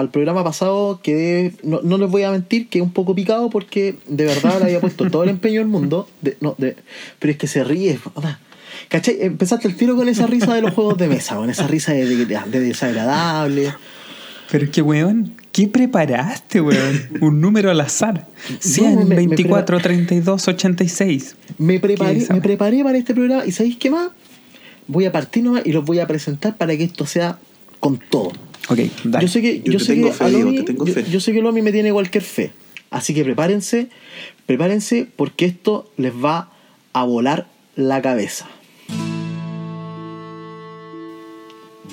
para el programa pasado quedé, no, no les voy a mentir, que un poco picado porque de verdad le había puesto todo el empeño del mundo. De, no, de, pero es que se ríe. ¿Cachai? Empezaste el tiro con esa risa de los juegos de mesa, con esa risa de, de- de desagradable. Pero es que, weón, ¿qué preparaste, weón? Un número al azar. No, 100, me- me 24, 32, 86. Me preparé, me preparé para este programa y ¿sabéis qué más? Voy a partir nomás y los voy a presentar para que esto sea con todo. Ok, dale. Yo sé que, Yo yo te sé que fe, yo, yo sé que Lomi me tiene cualquier fe. Así que prepárense, prepárense porque esto les va a volar la cabeza.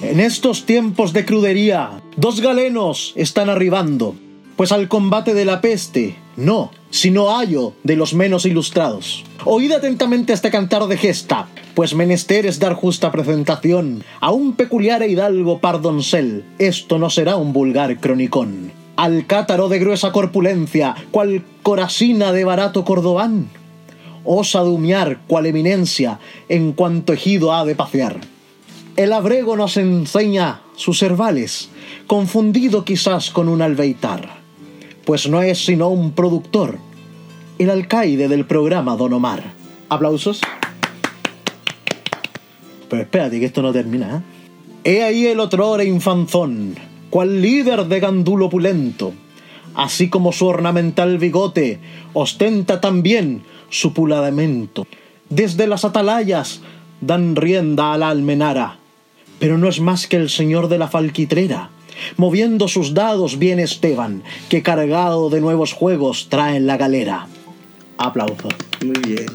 En estos tiempos de crudería, dos galenos están arribando, pues al combate de la peste, no, sino ayo de los menos ilustrados. Oíd atentamente este cantar de gesta, pues menester es dar justa presentación a un peculiar e hidalgo pardoncel. Esto no será un vulgar cronicón. Al cátaro de gruesa corpulencia, cual corasina de barato cordobán, osa dumiar cual eminencia en cuanto ejido ha de pasear. El abrego nos enseña sus cervales, confundido quizás con un albeitar, pues no es sino un productor, el alcaide del programa Don Omar. ¿Aplausos? Pero espérate que esto no termina. ¿eh? He ahí el otrora infanzón, cual líder de gandulo opulento, así como su ornamental bigote, ostenta también su puladamento. Desde las atalayas dan rienda a la almenara, pero no es más que el señor de la falquitrera. Moviendo sus dados viene Esteban, que cargado de nuevos juegos trae en la galera. Aplausos. Muy bien.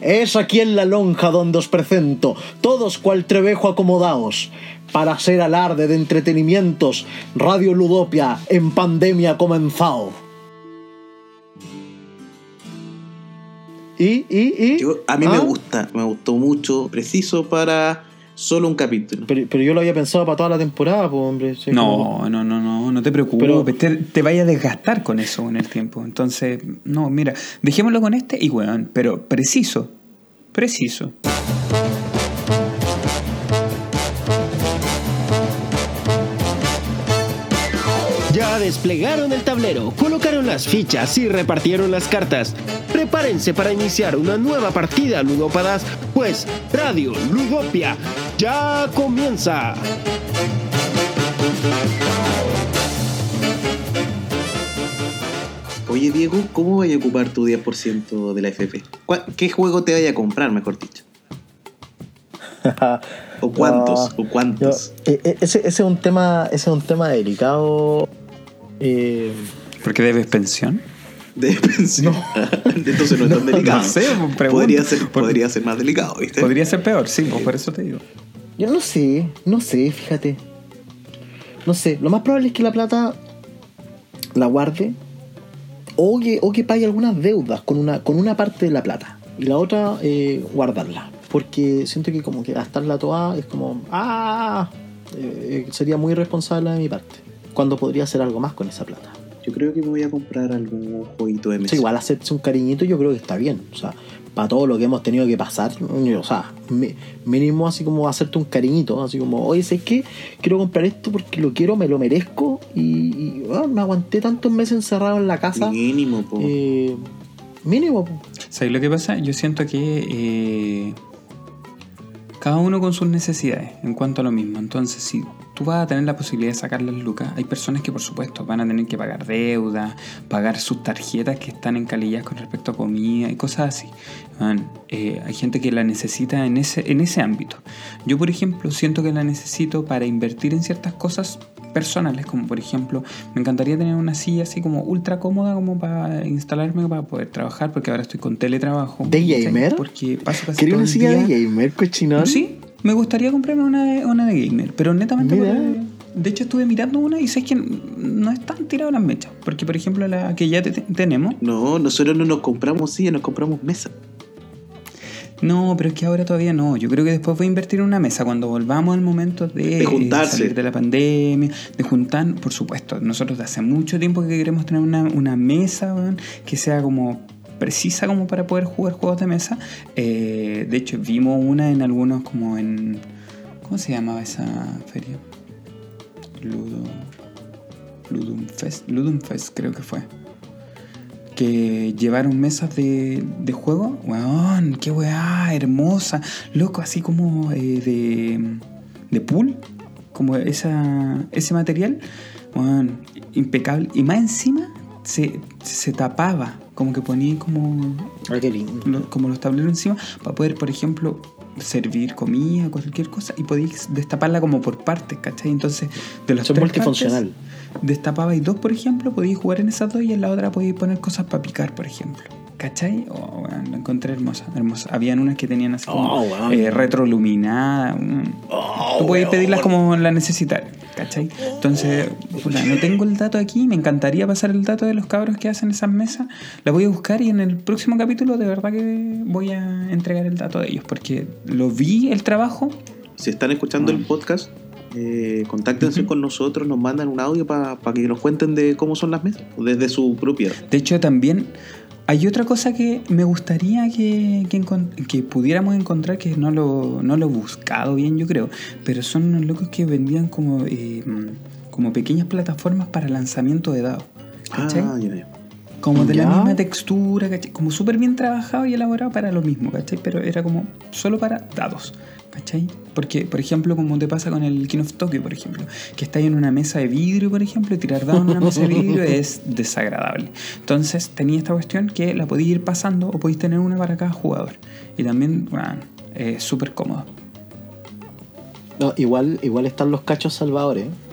Es aquí en la lonja donde os presento, todos cual trevejo acomodaos, para hacer alarde de entretenimientos, Radio Ludopia en pandemia comenzado. ¿Y, y, y? Yo- a mí me ¿Ah? gusta, me gustó mucho, preciso para solo un capítulo. Pero, pero yo lo había pensado para toda la temporada, pues, hombre. Sí, como- No, no, no, no, no te preocupes. Pero- te, te vayas a desgastar con eso en el tiempo. Entonces, no, mira, dejémoslo con este y weón, pero preciso. Preciso. Ya desplegaron el tablero, colocaron las fichas y repartieron las cartas. Prepárense para iniciar una nueva partida, ludópadas, pues Radio Ludopia ya comienza. Oye, Diego, ¿cómo vaya a ocupar tu 10% de la FP? ¿Cuál- ¿Qué juego te vaya a comprar, mejor dicho? ¿O cuántos? No, ¿O cuántos? yo- eh, eh, ese, ese es un tema, ese es un tema delicado. Eh, ¿Porque debes pensión? De pensión. Entonces no es tan delicado. no sé, pues, pregunto. podría, ser, Por- podría ser más delicado, ¿viste? Podría ser peor, sí, pues por eso te digo. yo no sé, no sé, fíjate. No sé, lo más probable es que la plata la guarde o que, o que pague algunas deudas con una, con una parte de la plata y la otra eh, guardarla. Porque siento que como que gastarla toda es como, ah, eh, sería muy irresponsable de mi parte. Cuando podría hacer algo más con esa plata. Yo creo que me voy a comprar algún jueguito de mesa. Sí, igual hacerse un cariñito yo creo que está bien. O sea, para todo lo que hemos tenido que pasar, o sea, mínimo así como hacerte un cariñito, así como, oye, ¿sabes qué? Quiero comprar esto porque lo quiero, me lo merezco y, y, bueno, me aguanté tantos meses encerrado en la casa. Mínimo, po. Eh, mínimo. po. ¿Sabes lo que pasa? Yo siento que eh, cada uno con sus necesidades en cuanto a lo mismo. Entonces, si tú vas a tener la posibilidad de sacar las lucas, hay personas que, por supuesto, van a tener que pagar deuda, pagar sus tarjetas que están encalillas con respecto a comida y cosas así. Man, eh, hay gente que la necesita en ese, en ese ámbito. Yo, por ejemplo, siento que la necesito para invertir en ciertas cosas personales, como por ejemplo, me encantaría tener una silla así como ultra cómoda como para instalarme para poder trabajar, porque ahora estoy con teletrabajo. ¿De gamer? Porque paso casi ¿Quería una silla día- de gamer, cochinón? Sí, me gustaría comprarme una de, una de gamer, pero netamente Mira. de hecho estuve mirando una y sé que no están tiradas las mechas, porque por ejemplo la que ya te- tenemos, No, nosotros no nos compramos silla, nos compramos mesa. no, pero es que ahora todavía no. Yo creo que después voy a invertir en una mesa cuando volvamos al momento de, De juntarse. salir de la pandemia, de juntar, por supuesto. Nosotros de hace mucho tiempo que queremos tener una, una mesa weón, que sea como precisa como para poder jugar juegos de mesa. Eh, de hecho, vimos una en algunos como en... ¿Cómo se llamaba esa feria? Ludo. Ludum Fest. Ludum Fest creo que fue. Que llevaron mesas de, de juego. Weón, qué weá, hermosa. Loco, así como eh, de, de pool. Como esa, ese material. Impecable. Y más encima se, se tapaba. Como que ponía como Ay, qué lindo. lo- como los tableros encima para poder, por ejemplo, servir comida, cualquier cosa, y podéis destaparla como por partes, ¿cachai? Entonces, de las es tres multifuncional. partes, destapabais dos, por ejemplo, podéis jugar en esas dos y en la otra podéis poner cosas para picar, por ejemplo. ¿Cachai? Oh, la encontré hermosa, hermosa. Habían unas que tenían así como Oh, eh, retroiluminada. mm. Tú podías pedirlas como la necesitar, ¿cachai? Entonces, no tengo el dato aquí, me encantaría pasar el dato de los cabros que hacen esas mesas. La voy a buscar y en el próximo capítulo de verdad que voy a entregar el dato de ellos, porque lo vi el trabajo. Si están escuchando el podcast, eh, contáctense con nosotros, nos mandan un audio para que nos cuenten de cómo son las mesas, desde su propiedad. De hecho, también hay otra cosa que me gustaría que, que, pudiéramos encontrar, que no lo, no lo he buscado bien, yo creo, pero son unos locos que vendían como, eh, como pequeñas plataformas para lanzamiento de dados. ¿Cachai? Ah, ya, ya. Como de la misma textura, ¿cachai? Como súper bien trabajado y elaborado para lo mismo, ¿cachai? Pero era como solo para dados, ¿cachai? Porque, por ejemplo, como te pasa con el King of Tokyo, por ejemplo, que está en una mesa de vidrio, por ejemplo, y tirar dados en una mesa de vidrio es desagradable. Entonces tenía esta cuestión que la podéis ir pasando o podéis tener una para cada jugador. Y también, bueno, es súper cómodo. No, igual, igual están los cachos salvadores. ¿eh?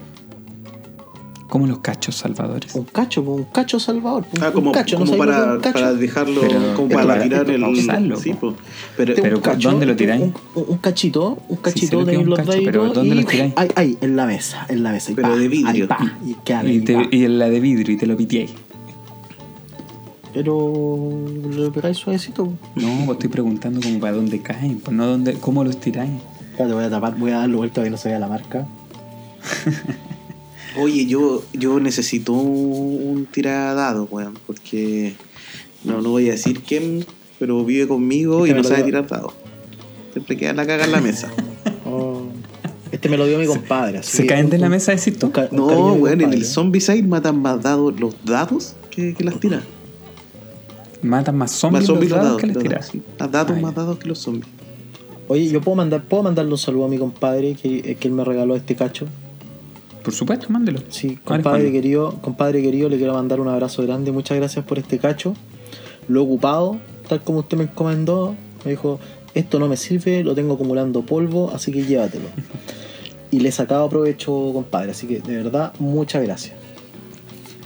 Como los cachos salvadores. Un cacho, un cacho salvador. Un, Ah, como, un cacho, como ¿no para, un cacho? para dejarlo, Pero- como pero para tirar el... para usarlo, sí, po. Pero, Pero, un cacho, ¿dónde lo tiráis? Un, cachito, un cachito que de un cacho, pero ¿dónde y lo tiráis? Ahí, ahí, en la mesa, en la mesa. y Pero pa, de vidrio. Ahí, pa, y queda Y, te- y en la de vidrio y te lo pitiáis. Pero lo pegáis suavecito. No, pues estoy preguntando como para dónde caen, pues no dónde, cómo los tiráis. Espérate, voy a tapar, voy a darle vuelta para que no se vea la marca. Oye, yo, yo necesito un tiradado, weón, porque no, no voy a decir quién, pero vive conmigo y Este me no sabe dio. tirar dado. Siempre queda la caga en la mesa. Oh, Este me lo dio mi compadre. así ¿Se caen de la mesa, decís tú? un ca- un No, weón, en el Zombicide matan más dados los dados que, que las tiras. Matan más zombies, más zombies los los dados dados. que los tiras. dados, sí. Más dados, Ah, más dados que los zombies. Oye, yo puedo mandar, puedo mandarle un saludo a mi compadre que, que él me regaló este cacho. Por supuesto, mándelo. Sí, ¿Cuál es, compadre querido, compadre querido, le quiero mandar un abrazo grande. Muchas gracias por este cacho. Lo he ocupado, tal como usted me encomendó. Me dijo, esto no me sirve, lo tengo acumulando polvo, así que llévatelo. y le he sacado provecho, compadre. Así que de verdad, muchas gracias.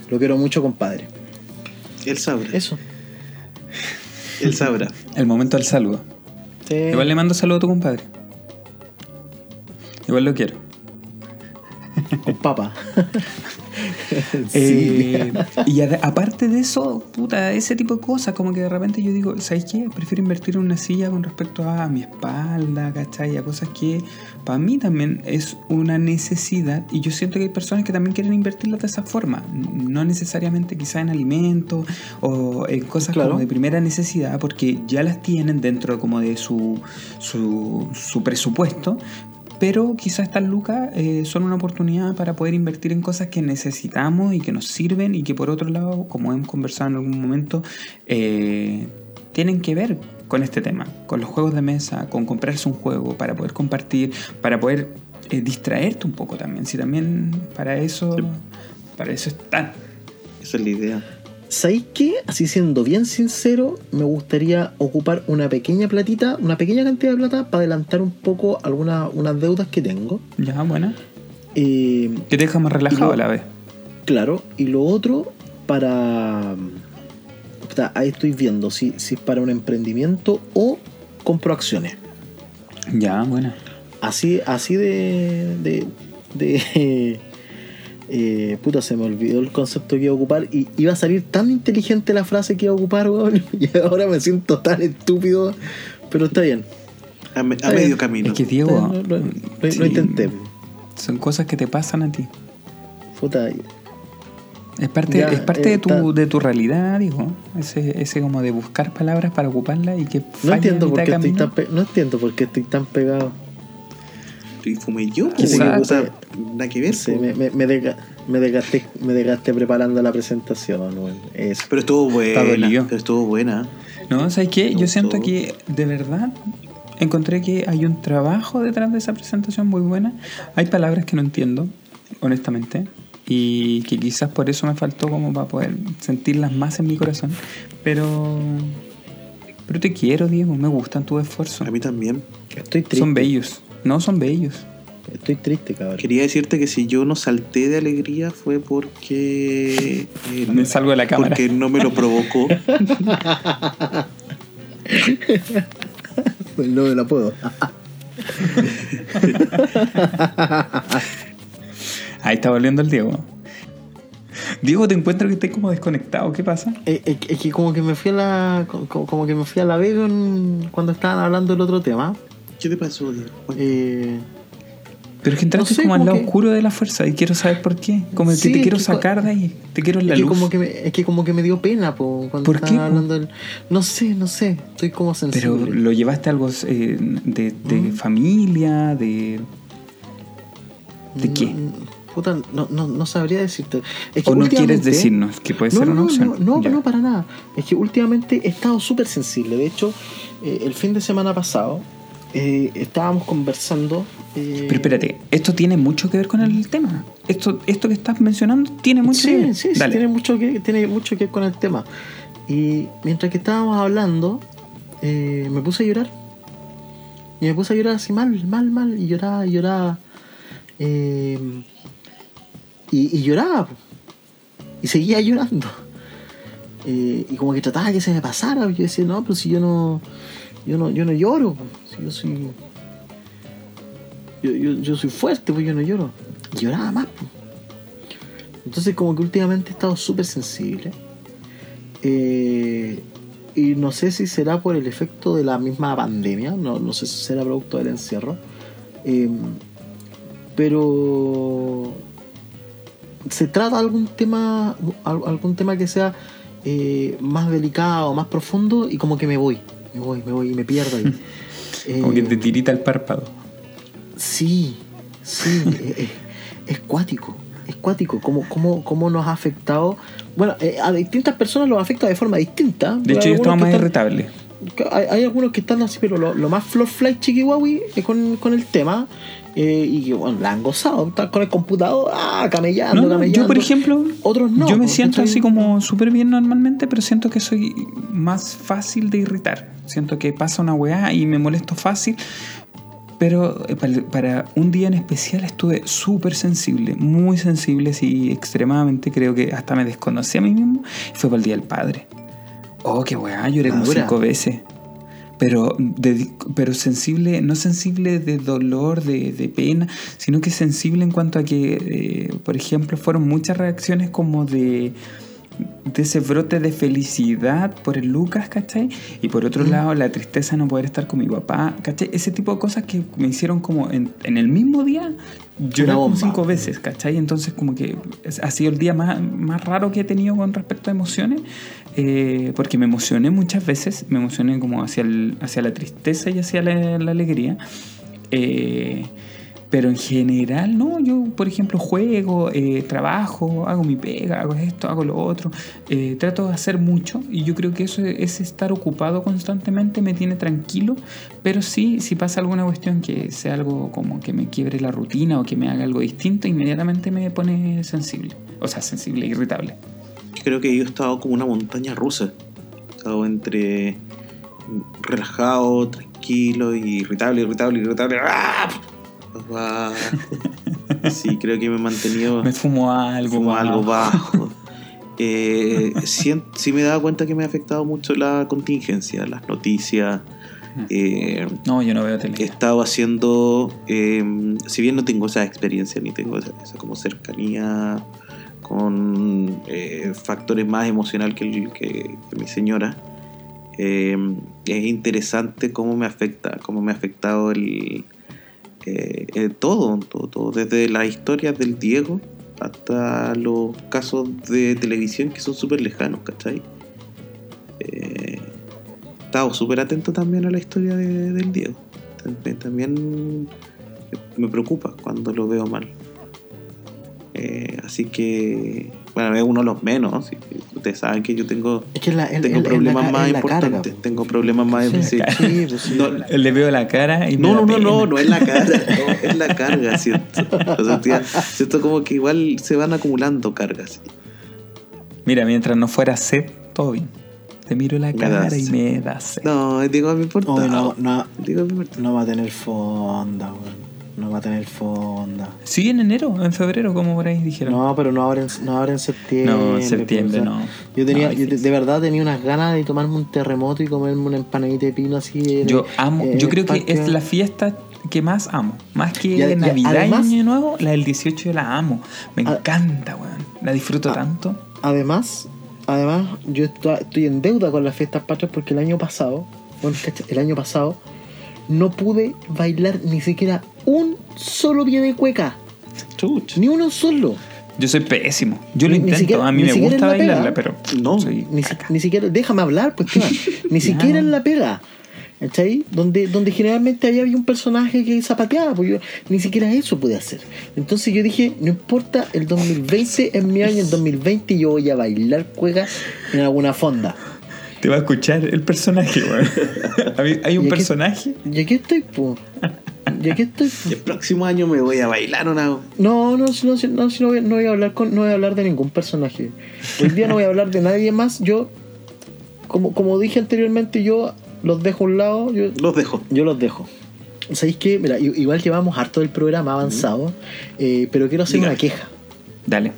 Lo quiero mucho, compadre. Él sabrá. Eso. Él sabrá. El momento del saludo. Sí. Igual le mando saludo a tu compadre. Igual lo quiero. Con papa. sí. Eh, y aparte de eso, puta, ese tipo de cosas, como que de repente yo digo, ¿sabes qué? Prefiero invertir en una silla con respecto a mi espalda, ¿cachai? A cosas que para mí también es una necesidad y yo siento que hay personas que también quieren invertirlas de esa forma, no necesariamente quizá en alimentos o en cosas Claro. como de primera necesidad, porque ya las tienen dentro como de su, su, su presupuesto, pero quizás estas lucas eh, son una oportunidad para poder invertir en cosas que necesitamos y que nos sirven y que por otro lado, como hemos conversado en algún momento, eh, tienen que ver con este tema, con los juegos de mesa, con comprarse un juego para poder compartir, para poder eh, distraerte un poco también. Si también para eso, Sí. para eso están. Esa es la idea. ¿Sabéis qué? Así siendo bien sincero, me gustaría ocupar una pequeña platita, una pequeña cantidad de plata para adelantar un poco algunas unas deudas que tengo. Ya, buena. Eh, Que te deja más relajado lo- a la vez. claro, y lo otro para... ahí estoy viendo si, si es para un emprendimiento o compro acciones. Ya, buena. Así, así de... de, de eh, puta, se me olvidó el concepto que iba a ocupar y iba a salir tan inteligente la frase que iba a ocupar, weón, y ahora me siento tan estúpido, pero está bien. A, me- a Está bien. medio camino. Es que Diego, Lo, lo- lo- lo sí, intenté. son cosas que te pasan a ti. Puta, Es parte, Ya, es parte eh, de, tu, está- de tu realidad, digo. Ese, ese como de buscar palabras para ocuparlas y que no entiendo, por qué de estoy tan pe- no entiendo por qué estoy tan pegado. Y fumé yo, pues, Quizás- o sea, nada que ver. Sí, pues. me, me, me, desga- me desgasté, me desgasté preparando la presentación. Eso. Pero estuvo buena. Pero estuvo buena. No, ¿sabes qué? Yo siento que de verdad encontré que hay un trabajo detrás de esa presentación muy buena. Hay palabras que no entiendo, honestamente, y que quizás por eso me faltó como para poder sentirlas más en mi corazón. Pero, pero te quiero, Diego, me gustan tus esfuerzos. A mí también. Estoy triste. Son bellos. No, son bellos. Estoy triste, cabrón. Quería decirte que si yo no salté de alegría fue porque. eh, Me salgo de la cámara. Porque no me lo provocó. Pues no me la puedo. Ahí está volviendo el Diego. Diego, te encuentro que estás como desconectado. ¿Qué pasa? Eh, Es, es que como que me fui a la. Como, como que me fui a la Vega cuando estaban hablando del otro tema. ¿Qué te pasó, Diego? Eh, Pero es que entraste No sé, como al lado que- oscuro de la fuerza y quiero saber por qué. Como Sí, que te quiero que sacar de ahí. Te quiero en la es, que luz. como que me, es que como que me dio pena po, cuando ¿Por estaban qué, po? hablando del. No sé, no sé. Estoy como Pero sensible. lo llevaste a algo eh, de, de Mm. familia, de... ¿De qué? Mm, Puta, no, no, no sabría decirte. Es ¿O no quieres decirnos? Que puede No, ser una no, opción. No, no, no, para nada. Es que últimamente he estado súper sensible. De hecho, eh, el fin de semana pasado eh, estábamos conversando. eh, Pero espérate, esto tiene mucho que ver con el tema. Esto, esto que estás mencionando tiene mucho que Sí, ver. sí, sí, tiene mucho, que, tiene mucho que ver con el tema. Y mientras que estábamos hablando, eh, me puse a llorar. Y me puse a llorar así mal, mal, mal. Y lloraba, y lloraba. Eh, y, y lloraba. Y seguía llorando. Eh, y como que trataba que se me pasara. Yo decía, no, pero si yo no. Yo no, yo no lloro. Si yo soy. Yo, yo, soy fuerte, pues yo no lloro. Lloraba más. po. Entonces como que últimamente he estado súper sensible. Eh, y no sé si será por el efecto de la misma pandemia, no, no sé si será producto del encierro. Eh, pero se trata algún tema, al- algún tema que sea eh, más delicado, más profundo, y como que me voy, me voy, me voy y me pierdo ahí. Como que Eh, te tirita el párpado. Sí, sí, es, es- es cuático, es cuático, cómo, cómo, cómo nos ha afectado. Bueno, eh, a distintas personas los afecta de forma distinta. De hecho, yo estaba más están- irritable. hay, hay algunos que están así, pero lo, lo más flor fly chiquihuahui con, con el tema. Eh, y que bueno, la han gozado, están con el computador, ah, camellando, No, no, camellando. yo, por ejemplo, Otros no. yo me siento así como súper bien normalmente, pero siento que soy más fácil de irritar. Siento que pasa una weá y me molesto fácil. Pero eh, para, un día en especial estuve súper sensible, muy sensible, sí, extremadamente. Creo que hasta me desconocí a mí mismo. Fue para el Día del Padre. Oh, qué weá, lloré como cinco veces. Pero, de- pero sensible, no sensible de dolor, de, de pena, sino que sensible en cuanto a que, eh, por ejemplo, fueron muchas reacciones como de, de ese brote de felicidad por el Lucas, ¿cachai? Y por otro lado, la tristeza de no poder estar con mi papá, ¿cachai? Ese tipo de cosas que me hicieron como en, en el mismo día llorar como cinco veces, ¿cachai? Entonces como que ha sido el día más, más raro que he tenido con respecto a emociones, eh, porque me emocioné muchas veces, me emocioné como hacia, el- hacia la tristeza y hacia la, la alegría. Eh, pero en general, no, yo por ejemplo juego, eh, trabajo, hago mi pega, hago esto, hago lo otro, eh, trato de hacer mucho y yo creo que eso es estar ocupado constantemente, me tiene tranquilo, pero sí, si pasa alguna cuestión que sea algo como que me quiebre la rutina o que me haga algo distinto, inmediatamente me pone sensible, o sea, sensible, irritable. Creo que yo he estado como una montaña rusa. He estado entre relajado, tranquilo, irritable, irritable, irritable. ¡Ah! Sí, creo que me he mantenido Me fumo algo, más. algo bajo. Eh, sí, sí me he dado cuenta que me ha afectado mucho la contingencia, las noticias. Eh, No, yo no veo he tele. estado haciendo, eh, si bien no tengo esa experiencia ni tengo esa, esa como cercanía con eh, factores más emocional que, el- que- que mi señora, eh, es interesante cómo me afecta, cómo me ha afectado el, eh, eh, todo, todo, desde las historias del Diego hasta los casos de televisión que son súper lejanos, ¿cachai? Eh, he estado súper atento también a la historia de- del Diego. También, también me preocupa cuando lo veo mal. Eh, así que, bueno, es uno de los menos. Ustedes saben que yo tengo, Es que la, el- tengo el- problemas más carga, importantes. po. tengo problemas más Sí, sí. No, Le veo la cara y me no, da no, no, no, no es la cara, no, es la carga, ¿cierto? O sea, tía, como que igual se van acumulando cargas. Mira, mientras no fuera sed, todo bien. Te miro la Me cara y me da sed. No, digo a mi importa. Hoy no, no, Digo a mi importa. no va a tener fonda, weón. No va a tener fonda. Sí, en enero, en febrero, como por ahí dijeron. No, pero no ahora en, no ahora en septiembre. No, en septiembre, o sea, no. Yo tenía, No, yo de, verdad tenía unas ganas de tomarme un terremoto y comerme una empanadita de pino así. en- Yo amo, en yo creo que es la fiesta que más amo. Más que Y ade- y Navidad además- y Año Nuevo, la del 18 yo la amo. Me Ah. encanta, weón. La disfruto Ah. tanto. Además, además, yo estoy, en deuda con las fiestas patrias porque el año pasado, bueno, el año pasado, no pude bailar ni siquiera un solo pie de cueca. Chuch. Ni uno solo. Yo soy pésimo. Yo lo Ni- ni intento. siquiera- a mí me gusta bailarla, pero No. soy Ni, si- caca. ni siquiera, déjame hablar, pues Esteban. Ni siquiera en la pega. ¿Cachai? Donde, donde generalmente había, había un personaje que zapateaba, pues yo ni siquiera eso pude hacer. Entonces yo dije, no importa, el 2020 es mi año, el 2020 yo voy a bailar cueca en alguna fonda. Te va a escuchar el personaje, weón. Hay un Y aquí- personaje. Y aquí estoy, pues. Y aquí estoy. po. El próximo año me voy a bailar una. No, no, no, no, si no, voy, no voy a hablar con, no voy a hablar de ningún personaje. Hoy día no voy a hablar de nadie más. Yo, como, como dije anteriormente, yo los dejo a un lado. Yo, Los dejo. Yo los dejo. ¿Sabéis qué? Mira, igual llevamos harto del programa avanzado, eh, pero quiero hacer una queja. Dale.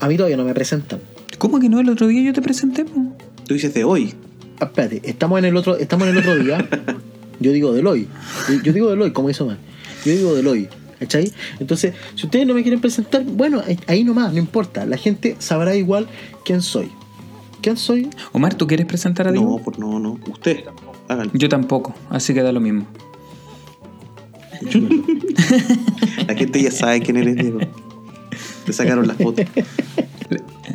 A mí todavía no me presentan. ¿Cómo que no? El otro día yo te presenté, po? Tú dices de hoy. Ah, espérate, estamos en el otro, estamos en el otro día. Yo digo del hoy. Yo, digo del hoy, como hizo mal. Yo digo del hoy. ¿Cachai? Entonces, si ustedes no me quieren presentar, bueno, ahí- nomás, no importa. La gente sabrá igual quién soy. ¿Quién soy? Omar, ¿tú quieres presentar a No, Diego? pues no, no. Usted. Hágalo. Yo tampoco, así que da lo mismo. La gente ya sabe quién eres, Diego. Te sacaron las fotos.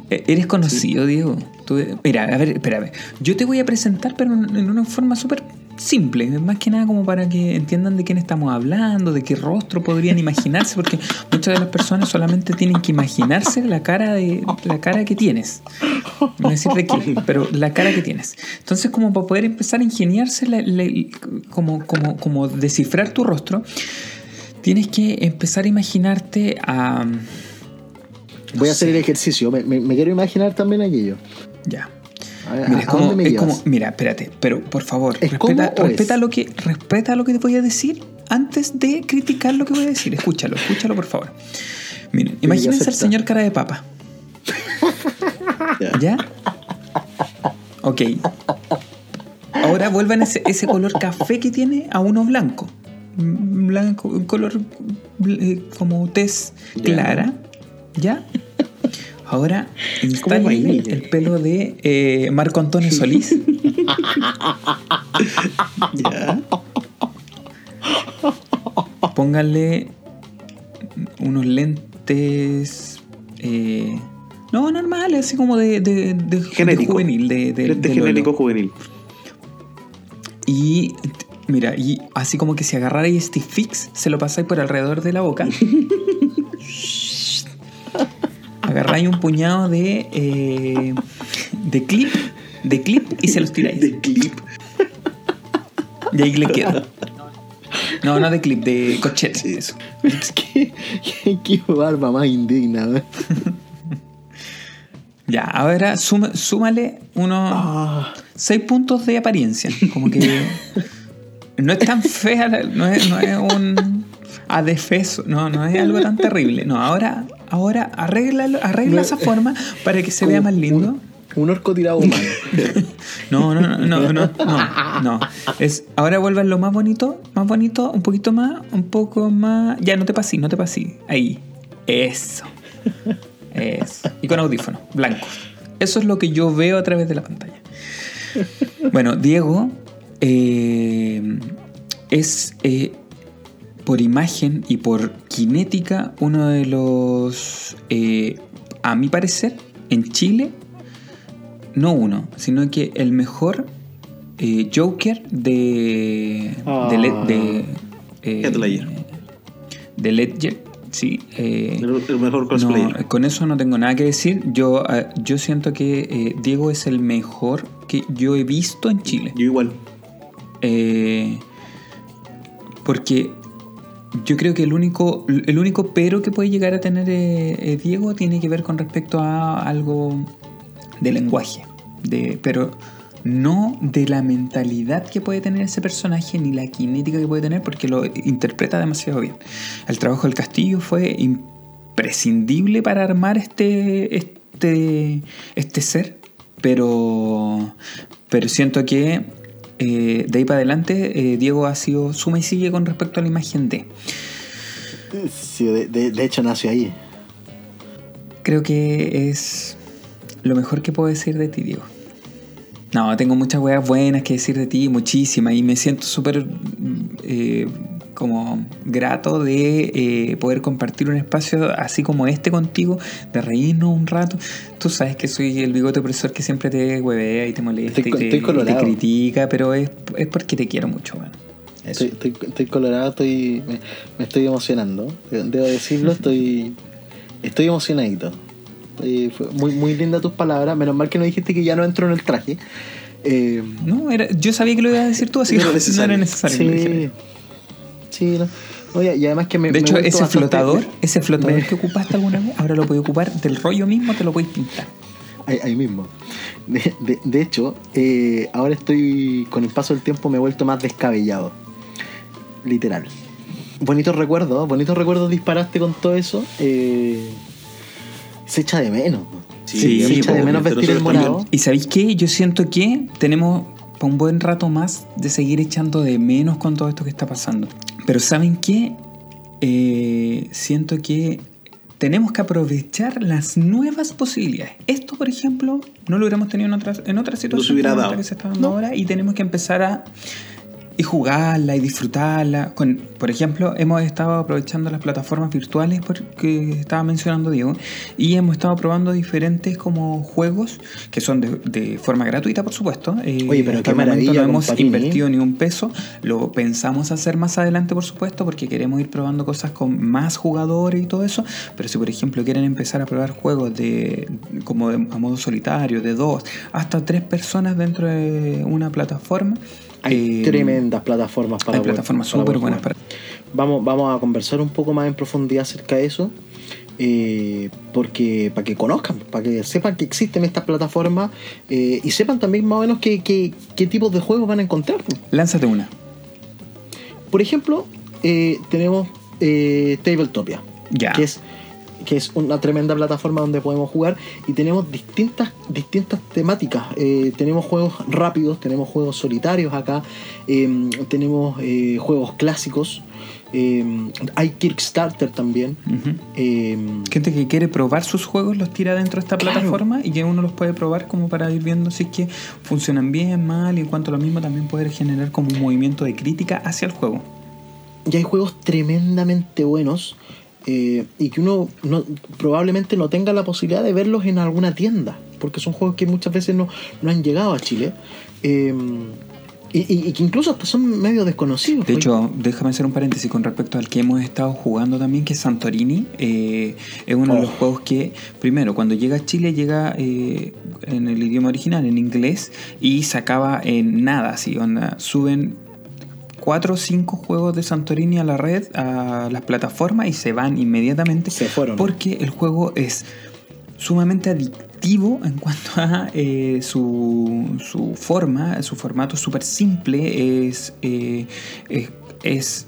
Eh, Eres conocido, Diego. Tú- mira, a ver, espérame. Yo te voy a presentar, pero en en una forma súper simple. Más que nada como para que entiendan de quién estamos hablando, de qué rostro podrían imaginarse, porque muchas de las personas solamente tienen que imaginarse la cara de la cara que tienes. No decir de quién, pero la cara que tienes. Entonces, como para poder empezar a ingeniarse, la- la- como, como, como descifrar tu rostro, tienes que empezar a imaginarte a... Voy a hacer el ejercicio. Me, me- me quiero imaginar también aquello. Ya. Mira, ¿a- es a como, dónde me es llevas? como- mira, espérate, pero por favor, ¿Es respeta, lo que, respeta lo que te voy a decir antes de criticar lo que voy a decir. Escúchalo, escúchalo por favor. Miren, imagínense al señor cara de papa. Ya. ¿Ya? Ok. Ahora vuelvan ese, ese color café que tiene a uno blanco. Mm, Blanco, un color eh, como tez clara. ¿Ya? Ahora instálenle vainilla. el pelo de eh, Marco Antonio Solís. Ya. Pónganle unos lentes. eh, no, normales, así como de, de, de- juvenil. De, de, genérico juvenil. Y mira, y así como que si agarrarais este fix, se lo pasáis por alrededor de la boca. agarráis un puñado de, eh, de clip, de clip y se los tiráis. De clip. Y ahí le queda. No, no de clip, de cochete. Sí. Eso. Es que, qué, barba más indigna. ¿eh? Ya, ahora suma- súmale unos Ah, seis puntos de apariencia. Como que no es tan fea, no es, no es un adefeso, no, no es algo tan terrible. No, ahora, ahora arregla, arregla esa forma para que se vea más lindo. Un, un orco tirado humano. No, no, no, no, no, no, no. Es, ahora vuelvan lo más bonito, más bonito, un poquito más, un poco más. Ya, no te pasí, no te pasí. Ahí. Eso. Eso. Y con audífono, blanco. Eso es lo que yo veo a través de la pantalla. Bueno, Diego eh, es eh, por imagen y por cinética uno de los, eh, a mi parecer, en Chile, no uno, sino que el mejor eh, Joker de, de, le- de- eh, Heath Ledger. de Ledger, sí. eh, El, el mejor cosplayer. no, con eso no tengo nada que decir. Yo, eh, yo siento que eh, Diego es el mejor que yo he visto en Chile. Yo igual. Eh, porque yo creo que el único, el único pero que puede llegar a tener eh, eh, Diego tiene que ver con respecto a algo de lenguaje. De, pero no de la mentalidad que puede tener ese personaje ni la cinética que puede tener porque lo interpreta demasiado bien. El trabajo del castillo fue imprescindible para armar este, este, este ser, pero, pero siento que eh, de ahí para adelante eh, Diego ha sido suma y sigue con respecto a la imagen de. Sí, de, de- de hecho nació ahí. Creo que es lo mejor que puedo decir de ti, Diego. No, tengo muchas weas buenas que decir de ti, muchísimas, y me siento súper eh, como grato de eh, poder compartir un espacio así como este contigo, de reírnos un rato. Tú sabes que soy el bigote opresor que siempre te huevea y te molesta Estoy y, te, estoy critica, pero es, es porque te quiero mucho. Eso. Estoy, estoy, estoy colorado, estoy, me, me estoy emocionando. Debo decirlo, estoy, estoy emocionadito. Estoy- fue muy, muy linda tus palabras. Menos mal que no dijiste que ya no entro en el traje. Eh, No, era, yo sabía que lo ibas a decir tú, así que no era necesario. sí. No. No, y, además que me. De me hecho, ese flotador, ese flotador me- que ocupaste alguna vez, ahora lo puedes ocupar del rollo mismo, te lo puedes pintar. Ahí, ahí mismo. De, de- de hecho, eh, ahora estoy, con el paso del tiempo, me he vuelto más descabellado. Literal. Bonitos recuerdos, bonitos recuerdos disparaste con todo eso. eh, se echa de menos. Sí, se echa de menos vestir el morado. ¿Y sabéis qué? Yo siento que tenemos para un buen rato más de seguir echando de menos con todo esto que está pasando. Pero ¿saben qué? Eh, siento que tenemos que aprovechar las nuevas posibilidades. Esto, por ejemplo, no lo hubiéramos tenido en otras en otra situación hubiera como dado. esta que se está dando ahora y tenemos que empezar a y jugarla y disfrutarla. Con, por ejemplo, hemos estado aprovechando las plataformas virtuales porque estaba mencionando Diego y hemos estado probando diferentes como juegos que son de, de forma gratuita, por supuesto. Eh, Oye, pero hasta qué el momento no hemos invertido ni un peso. Lo pensamos hacer más adelante, por supuesto, porque queremos ir probando cosas con más jugadores y todo eso. Pero si, por ejemplo, quieren empezar a probar juegos de como de- a modo solitario, de dos, hasta tres personas dentro de una plataforma. Hay eh, tremendas plataformas para hay plataformas súper buenas para. Vamos, vamos a conversar un poco más en profundidad acerca de eso. eh, porque para que conozcan, para que sepan que existen estas plataformas eh, y sepan también más o menos qué, qué, qué tipos de juegos van a encontrar. Lánzate una. Por ejemplo, eh, tenemos eh, Tabletopia, Ya. que es que es una tremenda plataforma donde podemos jugar y tenemos distintas distintas temáticas. Eh, tenemos juegos rápidos, tenemos juegos solitarios acá, eh, tenemos eh, juegos clásicos, hay Kickstarter también. Gente que quiere probar sus juegos los tira dentro de esta Claro. plataforma y que uno los puede probar como para ir viendo si es que funcionan bien, mal y en cuanto a lo mismo también poder generar como un movimiento de crítica hacia el juego. y hay juegos tremendamente buenos eh, y que uno no, probablemente no tenga la posibilidad de verlos en alguna tienda, porque son juegos que muchas veces no, no han llegado a Chile. eh, y, y- y que incluso hasta son medio desconocidos. De hecho, déjame hacer un paréntesis con respecto al que hemos estado jugando también, que es Santorini. Eh, es uno de los Oh. juegos que, primero, cuando llega a Chile, llega eh, en el idioma original, en inglés, y se acaba en nada, así, onda. Suben cuatro o cinco juegos de Santorini a la red, a las plataformas, y se van inmediatamente. Se fueron. Porque el juego es sumamente adictivo en cuanto a eh, su, su forma, su formato es súper simple, es, eh, es, es,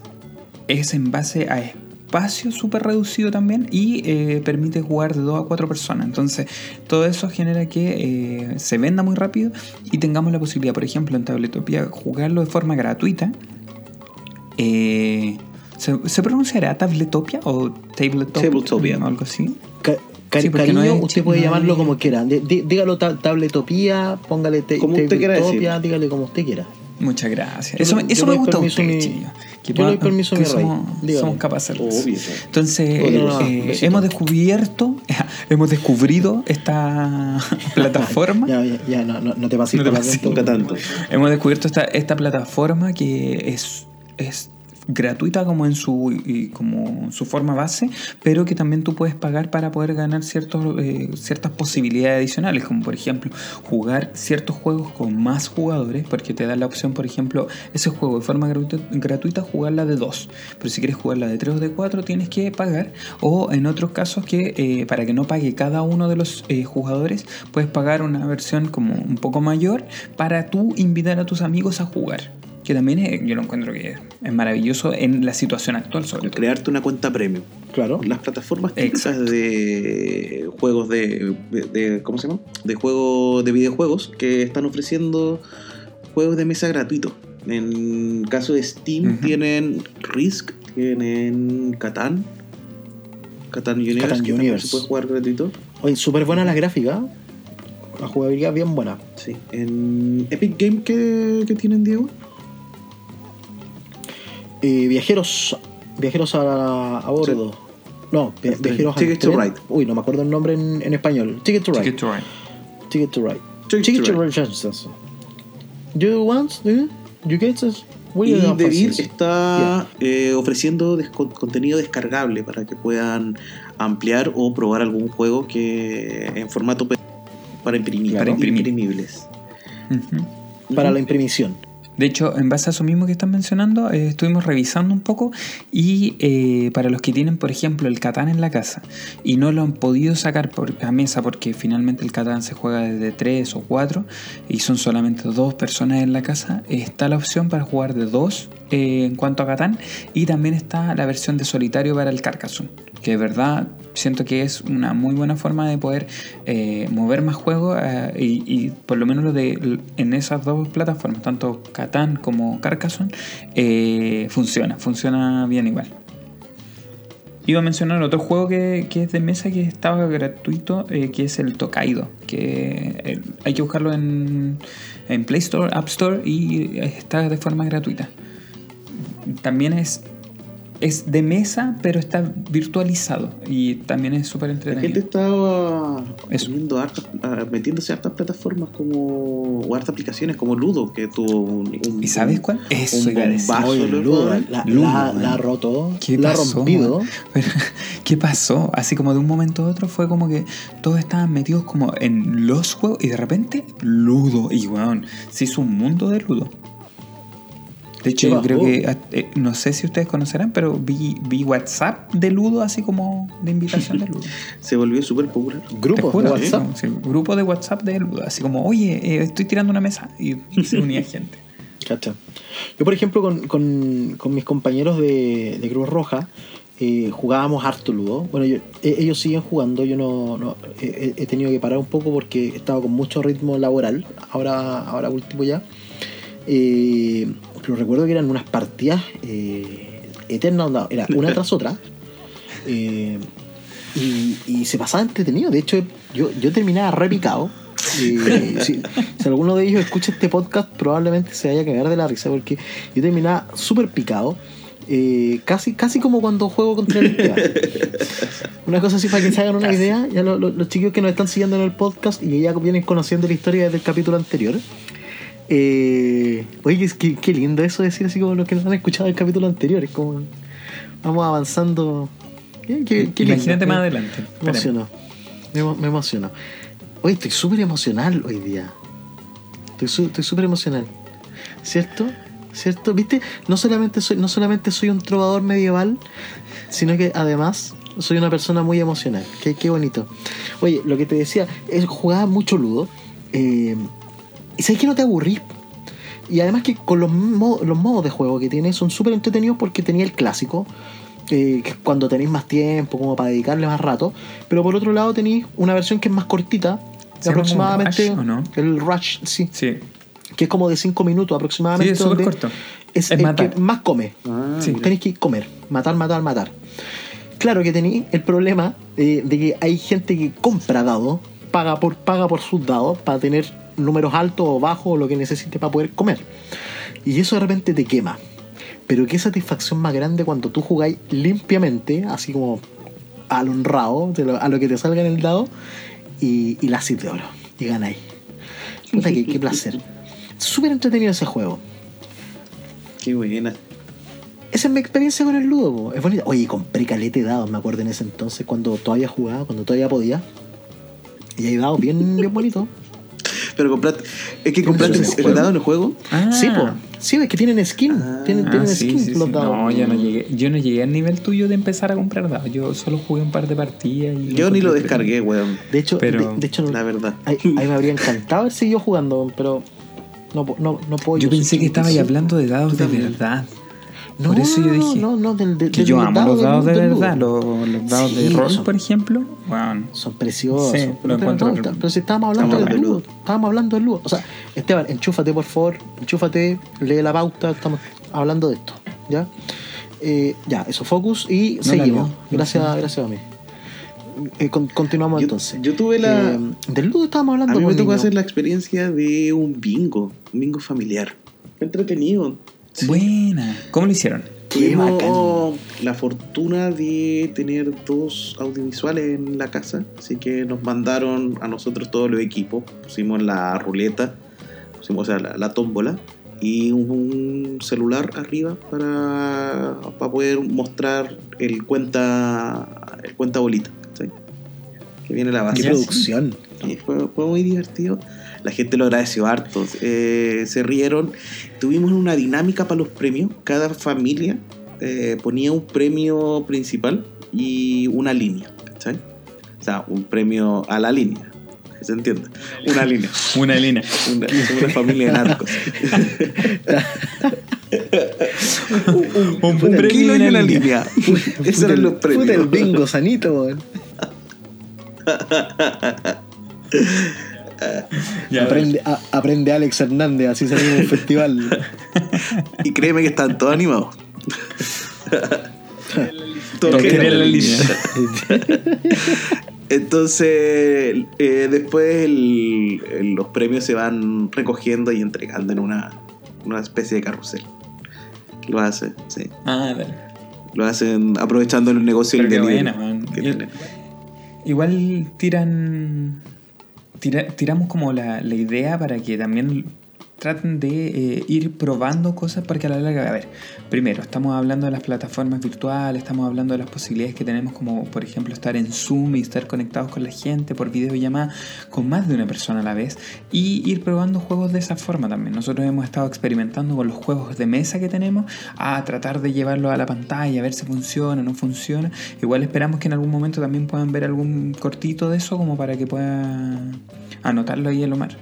es en base a espacio súper reducido también y eh, permite jugar de 2 a 4 personas. Entonces, todo eso genera que eh, se venda muy rápido y tengamos la posibilidad, por ejemplo, en Tabletopia, jugarlo de forma gratuita. Eh, ¿se, se pronunciará Tabletopia o Tabletopia? Tabletopia. O algo así. Ca- ca- Sí, porque cariño, no es- usted puede no llamarlo es- como quiera. Dí- dí- dígalo ta- tabletopía, póngale te- Como usted quiera tabletopia, decir. dígale como usted quiera. Muchas gracias. Yo Eso, me- eso yo me le doy gusta a usted, mi- chiquillo. Que, yo le doy pa- permiso que somos, capaces de hacer. Obvio. Entonces, Obvio, eh, besito. hemos descubierto, hemos descubrido esta plataforma. Ya, ya, ya, no, no, no te pases No te pases. Nunca tanto. Hemos descubierto esta, esta plataforma que es, es gratuita como en su, como su forma base, pero que también tú puedes pagar para poder ganar ciertos, eh, ciertas posibilidades adicionales, como por ejemplo jugar ciertos juegos con más jugadores, porque te da la opción, por ejemplo, ese juego de forma gratuita, jugarla de dos, pero si quieres jugarla de tres o de cuatro tienes que pagar, o en otros casos que eh, para que no pague cada uno de los eh, jugadores, puedes pagar una versión como un poco mayor para tú invitar a tus amigos a jugar que también es- yo lo encuentro que es maravilloso en la situación actual sobre todo. Crearte una cuenta premium. Claro. Las plataformas típicas de juegos de, de- de- ¿Cómo se llama? De juegos de videojuegos que están ofreciendo juegos de mesa gratuitos. En caso de Steam tienen Risk, tienen Catán. Catán Universe, Catan que también Universe. se puede jugar gratuito. Oye, súper buena la gráfica. La jugabilidad bien buena. Sí. En Epic Game, ¿qué, qué tienen, Diego? Eh, viajeros viajeros a, a bordo. No, vi- El tren. viajeros Ticket to. Ride. Uy, no me acuerdo el nombre en, en español. Ticket to Ride. Ticket to Ride. Ticket to Ride. Ticket Ticket to Ride. Chances. You want? Do you? You get this? Y Devir está eh, ofreciendo contenido descargable para que puedan ampliar o probar algún juego que en formato para imprimir, Claro. Para imprimir. imprimibles. Para la imprimición. De hecho, en base a eso mismo que están mencionando, eh, estuvimos revisando un poco y eh, para los que tienen, por ejemplo, el Catán en la casa y no lo han podido sacar por, a mesa porque finalmente el Catán se juega desde 3 o 4 y son solamente dos personas en la casa, está la opción para jugar de 2 en cuanto a Catán y también está la versión de solitario para el Carcassonne, que de verdad siento que es una muy buena forma de poder eh, mover más juegos eh, y, por lo menos lo de en esas dos plataformas, tanto Catán como Carcassonne, eh, funciona, funciona bien igual. Iba a mencionar otro juego que, que es de mesa que estaba gratuito, que es el Tokaido, que hay que buscarlo en, en Play Store, App Store y está de forma gratuita. También es, es de mesa, pero está virtualizado y también es súper La gente entretenido. estaba hartas- ah, metiéndose a hartas plataformas como o hartas aplicaciones como Ludo que tuvo un, un- ¿Y sabes cuál? Eso un bombazo, Oye, loco. Ludo, la, Ludo, la- roto. ¿Qué la ha pasó, rompido. Pero, ¿Qué pasó? Así como de un momento a otro fue como que todos estaban metidos como en los juegos y de repente Ludo. Y weón, se hizo un mundo de Ludo. De hecho, ¿Qué yo creo que, eh, no sé si ustedes conocerán, pero vi, vi WhatsApp de Ludo así como de invitación de Ludo. se volvió súper popular. Te Grupos de WhatsApp. sí, grupo de WhatsApp de Ludo. Así como, oye, eh, estoy tirando una mesa. Y, y se unía gente. Cacha. Yo, por ejemplo, con, con- con mis compañeros de, de Cruz Roja, eh, jugábamos harto ludo. Bueno, yo- e- ellos siguen jugando, yo no, no- he, he tenido que parar un poco porque estaba con mucho ritmo laboral, ahora, ahora último ya. Pero recuerdo que eran unas partidas eh, eternas, onda, era una tras otra. Eh, y, y se pasaba entretenido. De hecho, yo, yo terminaba repicado. Eh, si, si alguno de ellos escucha este podcast, probablemente se vaya a cagar de la risa porque yo terminaba súper picado. eh, casi, casi como cuando juego contra el Esteban. Una cosa así para que se hagan una idea. Ya lo- lo- los chicos que nos están siguiendo en el podcast y que ya vienen conociendo la historia desde el capítulo anterior. Eh, oye, qué, lindo eso decir así como los que nos han escuchado el capítulo anterior. Es como vamos avanzando. Qué- qué- qué lindo. Imagínate más adelante. Me emocionó. Me, emo- me emocionó. Oye, estoy súper emocional hoy día. Estoy su- súper emocional. ¿Cierto? ¿Cierto? ¿Viste? No solamente, soy, no solamente soy un trovador medieval, sino que además soy una persona muy emocional. Qué, qué bonito. Oye, lo que te decía, es jugaba mucho ludo. eh, sabes que no te aburrís. Y además que con los, mo- los modos de juego que tiene son súper entretenidos porque tenía el clásico, eh, que es cuando tenéis más tiempo, como para dedicarle más rato. Pero por otro lado tenéis una versión que es más cortita, ¿Se llama como aproximadamente Rush, o no? el Rush, sí, Sí, que es como de 5 minutos aproximadamente. Sí, es súper corto. Es, Es el matar. que más come. Ah, Sí. Tenéis que comer, matar, matar, matar. Claro que tenéis el problema eh, de que hay gente que compra dados, paga por, paga por sus dados para tener números altos o bajos o lo que necesite para poder comer. Y eso de repente te quema. Pero qué satisfacción más grande cuando tú jugáis limpiamente, así como al honrado, a lo que te salga en el dado, y, y la de oro. Y ganáis. Puta, qué, qué placer. Súper entretenido ese juego. Qué buena. esa es mi experiencia con el Ludo, po. es bonito. Oye, compré calete de dados, me acuerdo en ese entonces, cuando todavía jugaba, cuando todavía podía. Y hay dados bien, bien bonitos. Pero compraste. Es que compraste el juego. dado en el juego. Ah. Sí, po. Sí, es que tienen skin. tienen Ah, tienen sí, skin sí, los sí. dados. No, yo no llegué, yo no llegué al nivel tuyo de empezar a comprar dados. Yo solo jugué un par de partidas. Y Yo ni lo descargué, weón. De hecho, Pero- de, de hecho La verdad. ahí, ahí me habría encantado haber seguido jugando, pero no, no, no puedo. Yo soy pensé que estabas ahí 85. hablando de dados de verdad. No, Por eso yo dije No, no, del, del- Que yo amo los dados de verdad, los, los dados Sí, de rol, por ejemplo. Son preciosos. Sí, pero, pero si estábamos hablando Estamos del Ludo. Estábamos hablando del Ludo. O sea, Esteban, enchúfate por favor. Enchúfate, lee la pauta. Estamos hablando de esto. ¿Ya? Eh, ya, eso, focus y seguimos. Gracias, gracias a mí. Eh, con- continuamos Yo, entonces. yo tuve la. Eh, del Ludo estábamos a hablando. mí me tocó niño. hacer la experiencia de un bingo. Un bingo familiar. Fue entretenido. Buena. ¿Cómo lo hicieron? Qué. Tuvimos la fortuna de tener dos audiovisuales en la casa, así que nos mandaron a nosotros todos los equipos, pusimos la ruleta, pusimos o sea, la, la tómbola y un celular arriba para, para poder mostrar el cuenta el cuenta bolita, que viene la Qué base. Ya, producción. Y fue, fue muy divertido. La gente lo agradeció harto. eh, se rieron. Tuvimos una dinámica para los premios. Cada familia eh, ponía un premio principal y una línea. ¿cachai? O sea, un premio a la línea. Que se entienda. Una línea. Una línea. Una, una familia de narcos. un, un- Un un premio kilo y una línea. línea. Esos eran los premios. Puta el bingo sanito, weón. Ya, Aprende, a- aprende Alex Hernández, así salimos un festival. Y créeme que están todos animados. Todos querían la línea. Entonces, eh, después el- el- los premios se van recogiendo y entregando en una, una especie de carrusel. Lo hacen, sí. Ah, dale. Lo hacen aprovechando el negocio del Pero qué delivery buena, man. que Y- tienen. Igual tiran. Tira- tiramos como la, la idea para que también traten de eh, ir probando cosas porque a la larga, a ver, primero, estamos hablando de las plataformas virtuales, estamos hablando de las posibilidades que tenemos como, por ejemplo, estar en Zoom y estar conectados con la gente por videollamada con más de una persona a la vez y ir probando juegos de esa forma también. Nosotros hemos estado experimentando con los juegos de mesa que tenemos a tratar de llevarlos a la pantalla, a ver si funciona o no funciona. Igual esperamos que en algún momento también puedan ver algún cortito de eso como para que puedan anotarlo ahí en lo mar.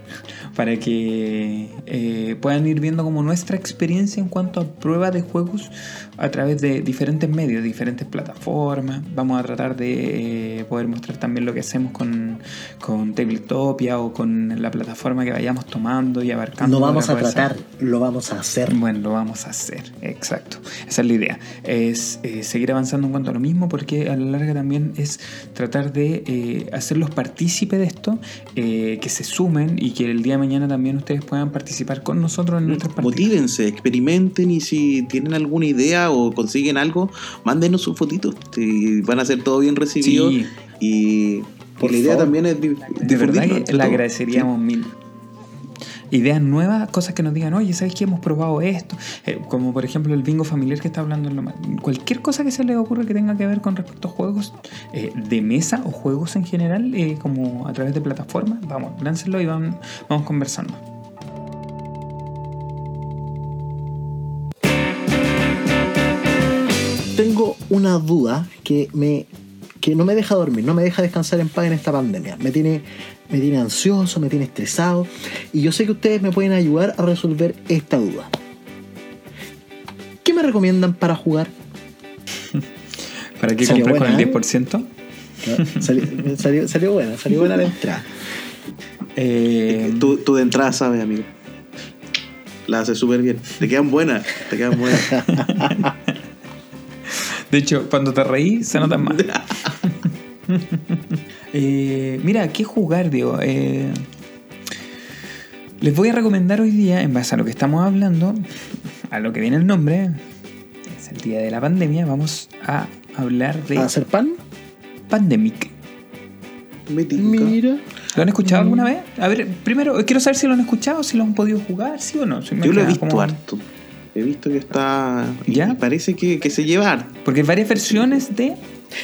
Para que eh, puedan ir viendo como nuestra experiencia en cuanto a prueba de juegos a través de diferentes medios, diferentes plataformas. Vamos a tratar de eh, poder mostrar también lo que hacemos con, con Tabletopia o con la plataforma que vayamos tomando y abarcando. No vamos a tratar, lo vamos a hacer. bueno, lo vamos a hacer, exacto. Esa es la idea. Es eh, seguir avanzando en cuanto a lo mismo, porque a la larga también es tratar de hacerlos partícipe de esto, que se sumen y que el día mañana también ustedes puedan participar con nosotros en nuestras partidas. Motívense, experimenten y si tienen alguna idea o consiguen algo, mándenos sus fotitos. Sí, van a ser todo bien recibidos. Sí, Y, Por la idea favor. también es di- de verdad difundirlo que todos. agradeceríamos mil. Ideas nuevas, cosas que nos digan, oye, ¿sabes que hemos probado esto? Eh, como por ejemplo el bingo familiar que está hablando en lo Cualquier cosa que se les ocurra que tenga que ver con respecto a juegos eh, de mesa o juegos en general, eh, como a través de plataformas, vamos, láncenlo y van- vamos conversando. Tengo una duda que me que no me deja dormir, no me deja descansar en paz en esta pandemia. Me tiene, me tiene ansioso, me tiene estresado. Y yo sé que ustedes me pueden ayudar a resolver esta duda. ¿Qué me recomiendan para jugar? ¿Para qué Salió comprar con el ¿eh? 10%? Salió, salió, salió buena, salió buena la entrada. Eh, Tú, tú de entrada sabes, amigo. La haces súper bien. Te quedan buenas. Te quedan buenas. De hecho, cuando te reí, se notan más. Eh, mira, ¿qué jugar, Diego? Eh, les voy a recomendar hoy día, en base a lo que estamos hablando, a lo que viene el nombre, es el día de la pandemia, vamos a hablar de ¿A hacer pan? Pandemic. Me. Mira. ¿Lo han escuchado alguna vez? A ver, primero, quiero saber si lo han escuchado, si lo han podido jugar, sí o no. Si me Yo lo he visto como- harto. He visto que está. ¿Ya? y Parece que, que se lleva. Porque hay varias versiones de.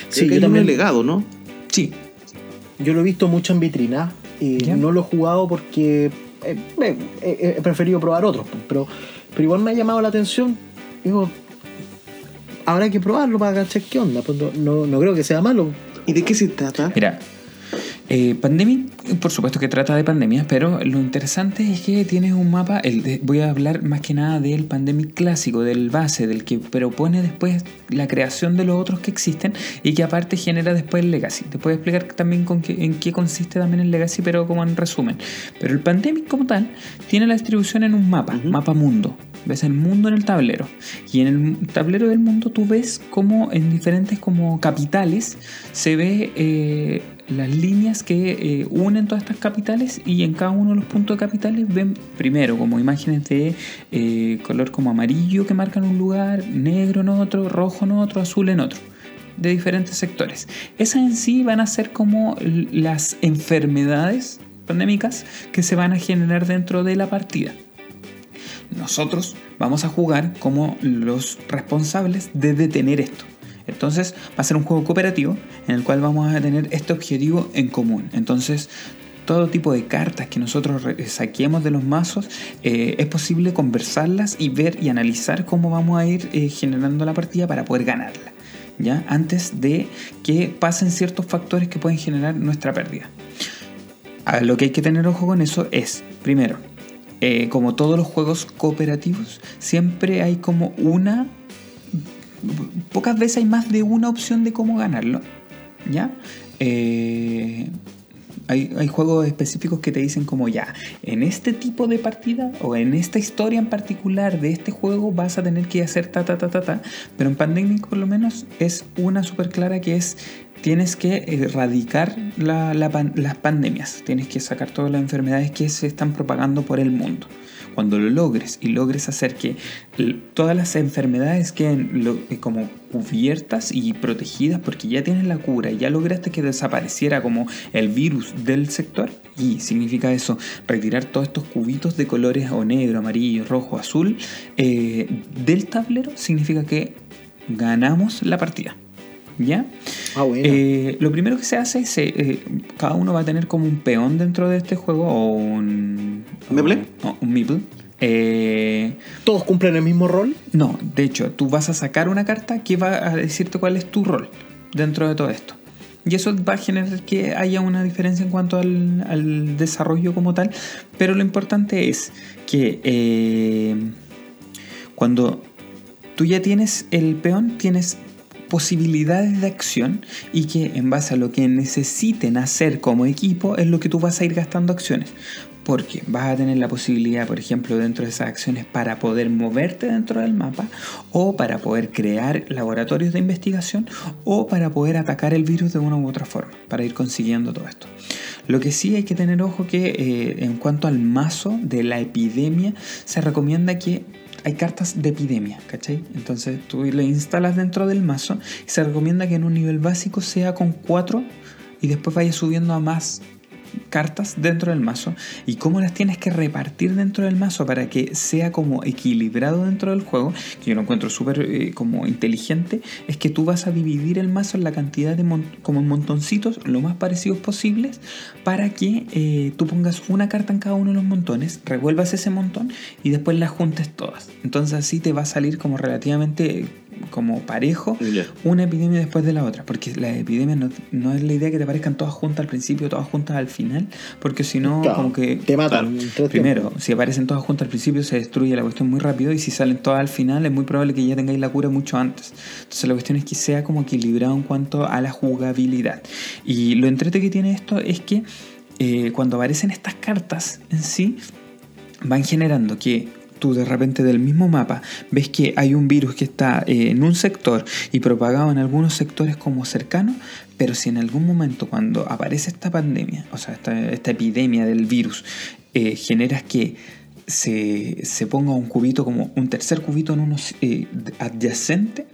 Sí, Creo que hay también. legado, ¿no? Sí, Yo lo he visto mucho en vitrina. Y no lo he jugado porque eh, eh, eh, he preferido probar otros. pues, Pero, pero igual me ha llamado la atención. Digo, habrá que probarlo para cachar qué onda. Pues no, no, no creo que sea malo. ¿Y de qué se trata? Mira, eh, Pandemic, por supuesto que trata de pandemias, pero lo interesante es que tienes un mapa. El voy a hablar más que nada del Pandemic clásico, del base, del que propone después la creación de los otros que existen y que aparte genera después el Legacy. Te puedo explicar también con qué, en qué consiste también el Legacy, pero como en resumen. Pero el Pandemic como tal tiene la distribución en un mapa, mapa mundo. Ves el mundo en el tablero. Y en el tablero del mundo tú ves como en diferentes como capitales se ve eh, las líneas que eh, unen todas estas capitales y en cada uno de los puntos de capitales ven primero como imágenes de eh, color como amarillo que marcan un lugar, negro en otro, rojo en otro, azul en otro de diferentes sectores. Esas en sí van a ser como las enfermedades pandémicas que se van a generar dentro de la partida. Nosotros vamos a jugar como los responsables de detener esto. Entonces va a ser un juego cooperativo en el cual vamos a tener este objetivo en común. Entonces todo tipo de cartas que nosotros re- saquemos de los mazos eh, es posible conversarlas y ver y analizar cómo vamos a ir eh, generando la partida para poder ganarla. ¿Ya? Antes de que pasen ciertos factores que pueden generar nuestra pérdida. Lo que hay que tener ojo con eso es, primero, eh, como todos los juegos cooperativos, siempre hay como una... Pocas veces hay más de una opción de cómo ganarlo. ¿Ya? Eh, hay, juegos específicos que te dicen como ya, en este tipo de partida o en esta historia en particular de este juego vas a tener que hacer ta ta ta ta ta. Pero en Pandemic por lo menos es una súper clara que es tienes que erradicar las pandemias, tienes que sacar todas las enfermedades que se están propagando por el mundo. Cuando lo logres y logres hacer que todas las enfermedades queden eh, como cubiertas y protegidas porque ya tienes la cura, ya lograste que desapareciera como el virus del sector y significa eso, retirar todos estos cubitos de colores o negro, amarillo, rojo, azul eh, del tablero significa que ganamos la partida. ¿Ya? Ah, bueno. Eh, lo primero que se hace es, eh, eh, cada uno va a tener como un peón dentro de este juego o un... ¿Meeple? o- o un meeple. Eh, ¿Todos cumplen el mismo rol? no, de hecho, tú vas a sacar una carta que va a decirte cuál es tu rol dentro de todo esto. Y eso va a generar que haya una diferencia en cuanto al, al desarrollo como tal. Pero lo importante es que eh, cuando tú ya tienes el peón, tienes posibilidades de acción y que en base a lo que necesiten hacer como equipo es lo que tú vas a ir gastando acciones. Porque vas a tener la posibilidad, por ejemplo, dentro de esas acciones para poder moverte dentro del mapa o para poder crear laboratorios de investigación o para poder atacar el virus de una u otra forma, para ir consiguiendo todo esto. Lo que sí hay que tener ojo que eh, en cuanto al mazo de la epidemia, se recomienda que hay cartas de epidemia, ¿cachai? Entonces tú le instalas dentro del mazo y se recomienda que en un nivel básico sea con 4 y después vaya subiendo a más cartas dentro del mazo y cómo las tienes que repartir dentro del mazo para que sea como equilibrado dentro del juego, que yo lo encuentro súper eh, como inteligente, es que tú vas a dividir el mazo en la cantidad de como en montoncitos lo más parecidos posibles para que eh, tú pongas una carta en cada uno de los montones, revuelvas ese montón y después las juntes todas. Entonces así te va a salir como relativamente como parejo una epidemia después de la otra, porque la epidemia no, no es la idea que te aparezcan todas juntas al principio, todas juntas al final, porque si no, Claro, como que... te matan. Primero, si aparecen todas juntas al principio se destruye la cuestión muy rápido y si salen todas al final es muy probable que ya tengáis la cura mucho antes. Entonces la cuestión es que sea como equilibrado en cuanto a la jugabilidad. Y lo entrete que tiene esto es que eh, cuando aparecen estas cartas en sí, van generando que tú de repente del mismo mapa ves que hay un virus que está eh, en un sector y propagado en algunos sectores como cercano, pero si en algún momento cuando aparece esta pandemia, o sea, esta, esta epidemia del virus, eh, generas que se, se ponga un cubito como un tercer cubito en uno eh, adyacente,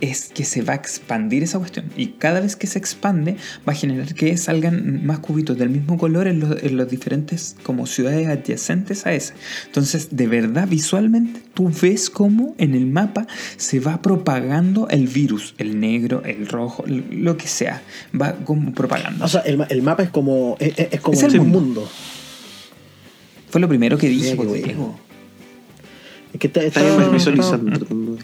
es que se va a expandir esa cuestión. Y cada vez que se expande va a generar que salgan más cubitos del mismo color en los, en los diferentes como ciudades adyacentes a ese. Entonces, de verdad, visualmente, tú ves cómo en el mapa se va propagando el virus, el negro, el rojo, lo que sea. Va como propagando. O sea, el, el mapa es como, es, es- es como Es el el mundo. mundo. Fue lo primero que dije. Es que está, Está está- visualizando.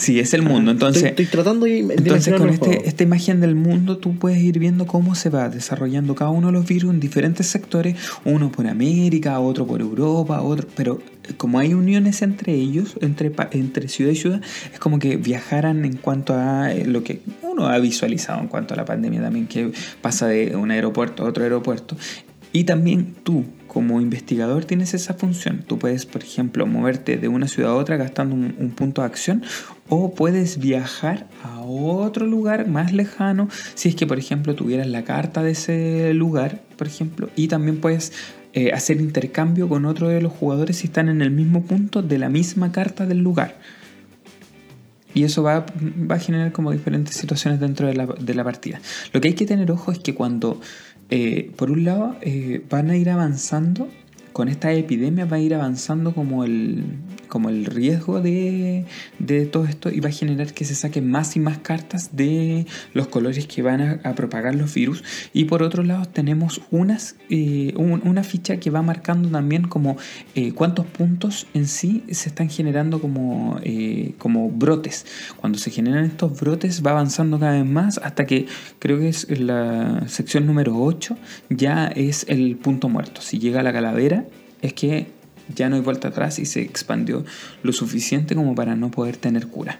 Sí, es el mundo. Entonces, estoy, estoy tratando de, Entonces con este, esta imagen del mundo tú puedes ir viendo cómo se va desarrollando cada uno de los virus en diferentes sectores, uno por América, otro por Europa, otro, pero como hay uniones entre ellos, entre, entre ciudad y ciudad, es como que viajaran en cuanto a eh, lo que uno ha visualizado en cuanto a la pandemia también, que pasa de un aeropuerto a otro aeropuerto. Y también tú, como investigador, tienes esa función. Tú puedes, por ejemplo, moverte de una ciudad a otra gastando un, un punto de acción o puedes viajar a otro lugar más lejano si es que, por ejemplo, tuvieras la carta de ese lugar, por ejemplo, y también puedes eh, hacer intercambio con otro de los jugadores si están en el mismo punto de la misma carta del lugar. Y eso va, va a generar como diferentes situaciones dentro de la, de la partida. Lo que hay que tener ojo es que cuando, eh, por un lado, eh, van a ir avanzando, con esta epidemia va a ir avanzando como el, como el riesgo de, de todo esto y va a generar que se saquen más y más cartas de los colores que van a, propagar los virus. Y por otro lado tenemos unas, eh, un- una ficha que va marcando también como eh, cuántos puntos en sí se están generando como, eh, como brotes. Cuando se generan estos brotes va avanzando cada vez más hasta que creo que es la sección número 8 ya es el punto muerto. Si llega a la calavera es que ya no hay vuelta atrás y se expandió lo suficiente como para no poder tener cura.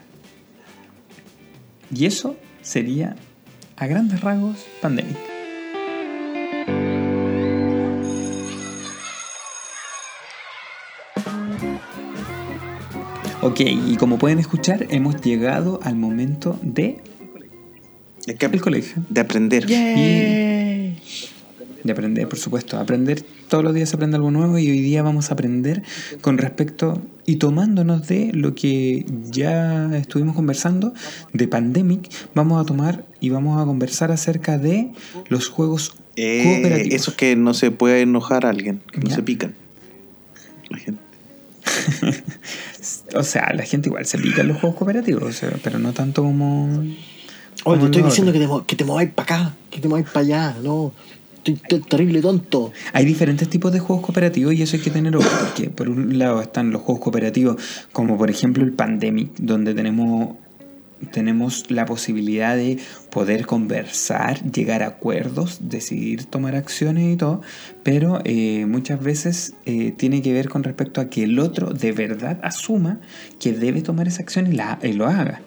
Y eso sería a grandes rasgos Pandemic. Ok, y como pueden escuchar, hemos llegado al momento de que el colegio. de aprender. Yay. De aprender, por supuesto. Aprender, todos los días se aprende algo nuevo y hoy día vamos a aprender con respecto y tomándonos de lo que ya estuvimos conversando de Pandemic, vamos a tomar y vamos a conversar acerca de los juegos Eh, cooperativos. esos que no se puede enojar a alguien, que no se pican. La gente. O sea, la gente igual se pica en los juegos cooperativos, o sea, pero no tanto como... Oye, como te estoy diciendo otros. que te, que te mováis para acá, que te mováis para allá, no. Estoy, terrible tonto. Hay diferentes tipos de juegos cooperativos y eso hay que tener ojo, porque por un lado están los juegos cooperativos, como por ejemplo el Pandemic, donde tenemos, tenemos la posibilidad de poder conversar, llegar a acuerdos, decidir tomar acciones y todo, pero eh, muchas veces eh, tiene que ver con respecto a que el otro de verdad asuma que debe tomar esa acción y, la, y lo haga.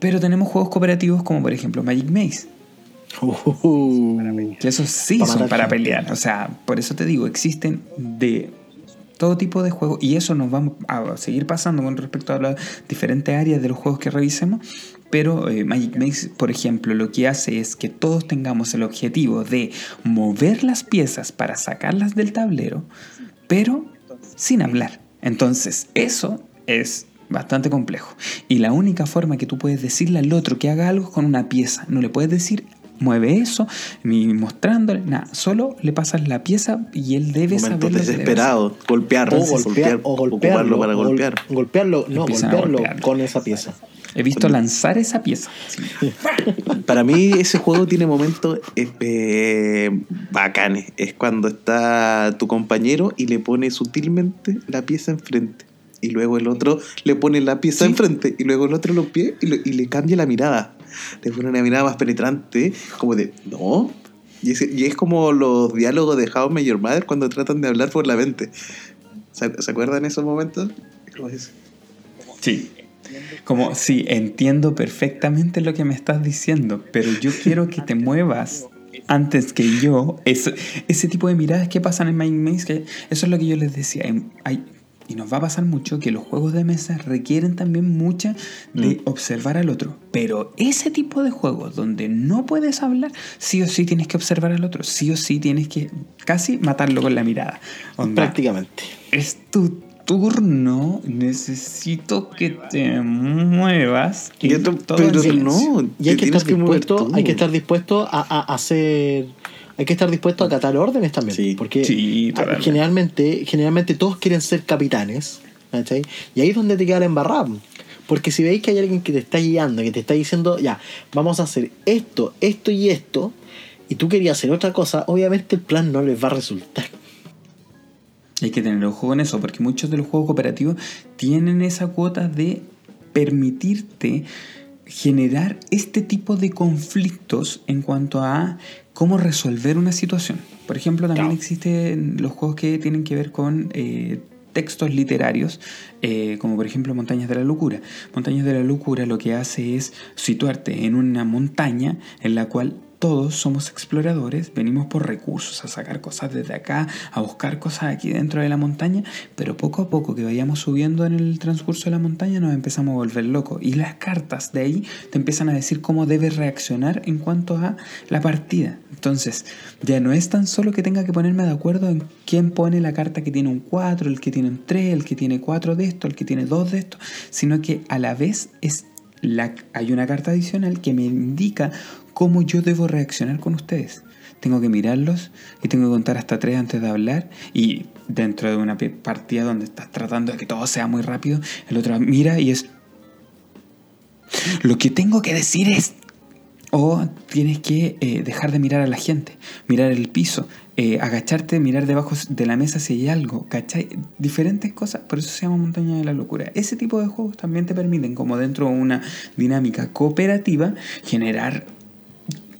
Pero tenemos juegos cooperativos como por ejemplo Magic Maze, Uh, que esos sí son para pelear. O sea, por eso te digo, existen de todo tipo de juegos y eso nos va a seguir pasando con respecto a las diferentes áreas de los juegos que revisemos. Pero eh, Magic Maze, por ejemplo, lo que hace es que todos tengamos el objetivo de mover las piezas para sacarlas del tablero, pero sin hablar. Entonces, eso es bastante complejo. Y la única forma que tú puedes decirle al otro que haga algo es con una pieza. No le puedes decir, mueve eso, ni mostrándole, nada. Solo le pasas la pieza y él debe saber lo que debe. Golpear, o golpear, golpear, o golpearlo. para gol- golpear. Golpearlo, no, golpearlo golpearlo. con esa pieza. He visto lanzar esa pieza. Sí. Para mí ese juego tiene momentos eh, bacanes. Es cuando está tu compañero y le pone sutilmente la pieza enfrente. Y luego el otro le pone la pieza Sí. enfrente. Y luego el otro los pies y, le- y le cambia la mirada. Le pone una mirada más penetrante. Como de, no. Y es, y es como los diálogos de How Your Mother cuando tratan de hablar por la mente. ¿Se, ¿se acuerdan esos momentos? Como ese. Sí. Como, sí, entiendo perfectamente lo que me estás diciendo, pero yo quiero que te muevas antes que yo. Ese, ese tipo de miradas que pasan en Mind Maze, que eso es lo que yo les decía. Hay- y nos va a pasar mucho que los juegos de mesa requieren también mucha de observar al otro. Pero ese tipo de juegos donde no puedes hablar, sí o sí tienes que observar al otro. Sí o sí tienes que casi matarlo con la mirada. Onda, Prácticamente. es tu turno necesito que te muevas. Todo pero no. Y hay que, estar dispuesto, hay que estar dispuesto a, a- a hacer. Hay que estar dispuesto a acatar órdenes también. Sí. Porque Sí, generalmente, generalmente todos quieren ser capitanes. ¿cachai? Y ahí es donde te queda la embarrada. Porque si veis que hay alguien que te está guiando, que te está diciendo, ya, vamos a hacer esto, esto y esto, y tú querías hacer otra cosa, obviamente el plan no les va a resultar. Hay que tener ojo con eso, porque muchos de los juegos cooperativos tienen esa cuota de permitirte generar este tipo de conflictos en cuanto a cómo resolver una situación. Por ejemplo, también Claro. existen los juegos que tienen que ver con eh, textos literarios, eh, como por ejemplo Montañas de la Locura. Montañas de la Locura lo que hace es situarte en una montaña en la cual todos somos exploradores, venimos por recursos, a sacar cosas desde acá, a buscar cosas aquí dentro de la montaña, pero poco a poco que vayamos subiendo en el transcurso de la montaña nos empezamos a volver locos. Y las cartas de ahí te empiezan a decir cómo debes reaccionar en cuanto a la partida. Entonces, ya no es tan solo que tenga que ponerme de acuerdo en quién pone la carta que tiene un 4, el que tiene un 3, el que tiene 4 de esto, el que tiene 2 de esto, sino que a la vez es hay una carta adicional que me indica cómo yo debo reaccionar con ustedes. Tengo que mirarlos y tengo que contar hasta tres antes de hablar. Y dentro de una partida donde estás tratando de que todo sea muy rápido, el otro mira y es... Lo que tengo que decir es... O tienes que eh, dejar de mirar a la gente, mirar el piso, eh, agacharte, mirar debajo de la mesa si hay algo, ¿cachai? Diferentes cosas, por eso se llama Montaña de la Locura. Ese tipo de juegos también te permiten, como dentro de una dinámica cooperativa, generar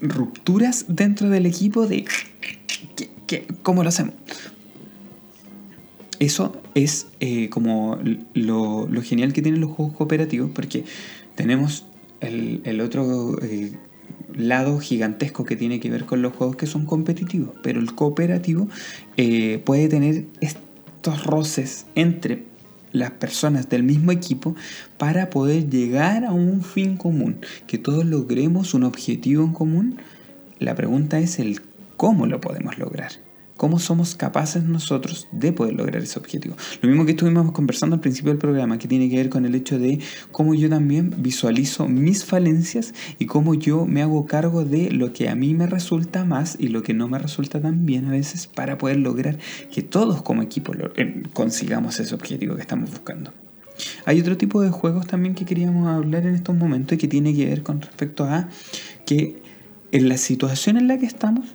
rupturas dentro del equipo de ¿qué- cómo lo hacemos. Eso es eh, como lo, lo genial que tienen los juegos cooperativos porque tenemos el, el otro lado gigantesco que tiene que ver con los juegos que son competitivos, pero el cooperativo eh, puede tener estos roces entre las personas del mismo equipo para poder llegar a un fin común, que todos logremos un objetivo en común. La pregunta es el cómo lo podemos lograr. ¿Cómo somos capaces nosotros de poder lograr ese objetivo? Lo mismo que estuvimos conversando al principio del programa, que tiene que ver con el hecho de cómo yo también visualizo mis falencias y cómo yo me hago cargo de lo que a mí me resulta más y lo que no me resulta tan bien a veces para poder lograr que todos como equipo eh, consigamos ese objetivo que estamos buscando. Hay otro tipo de juegos también que queríamos hablar en estos momentos y que tiene que ver con respecto a que en la situación en la que estamos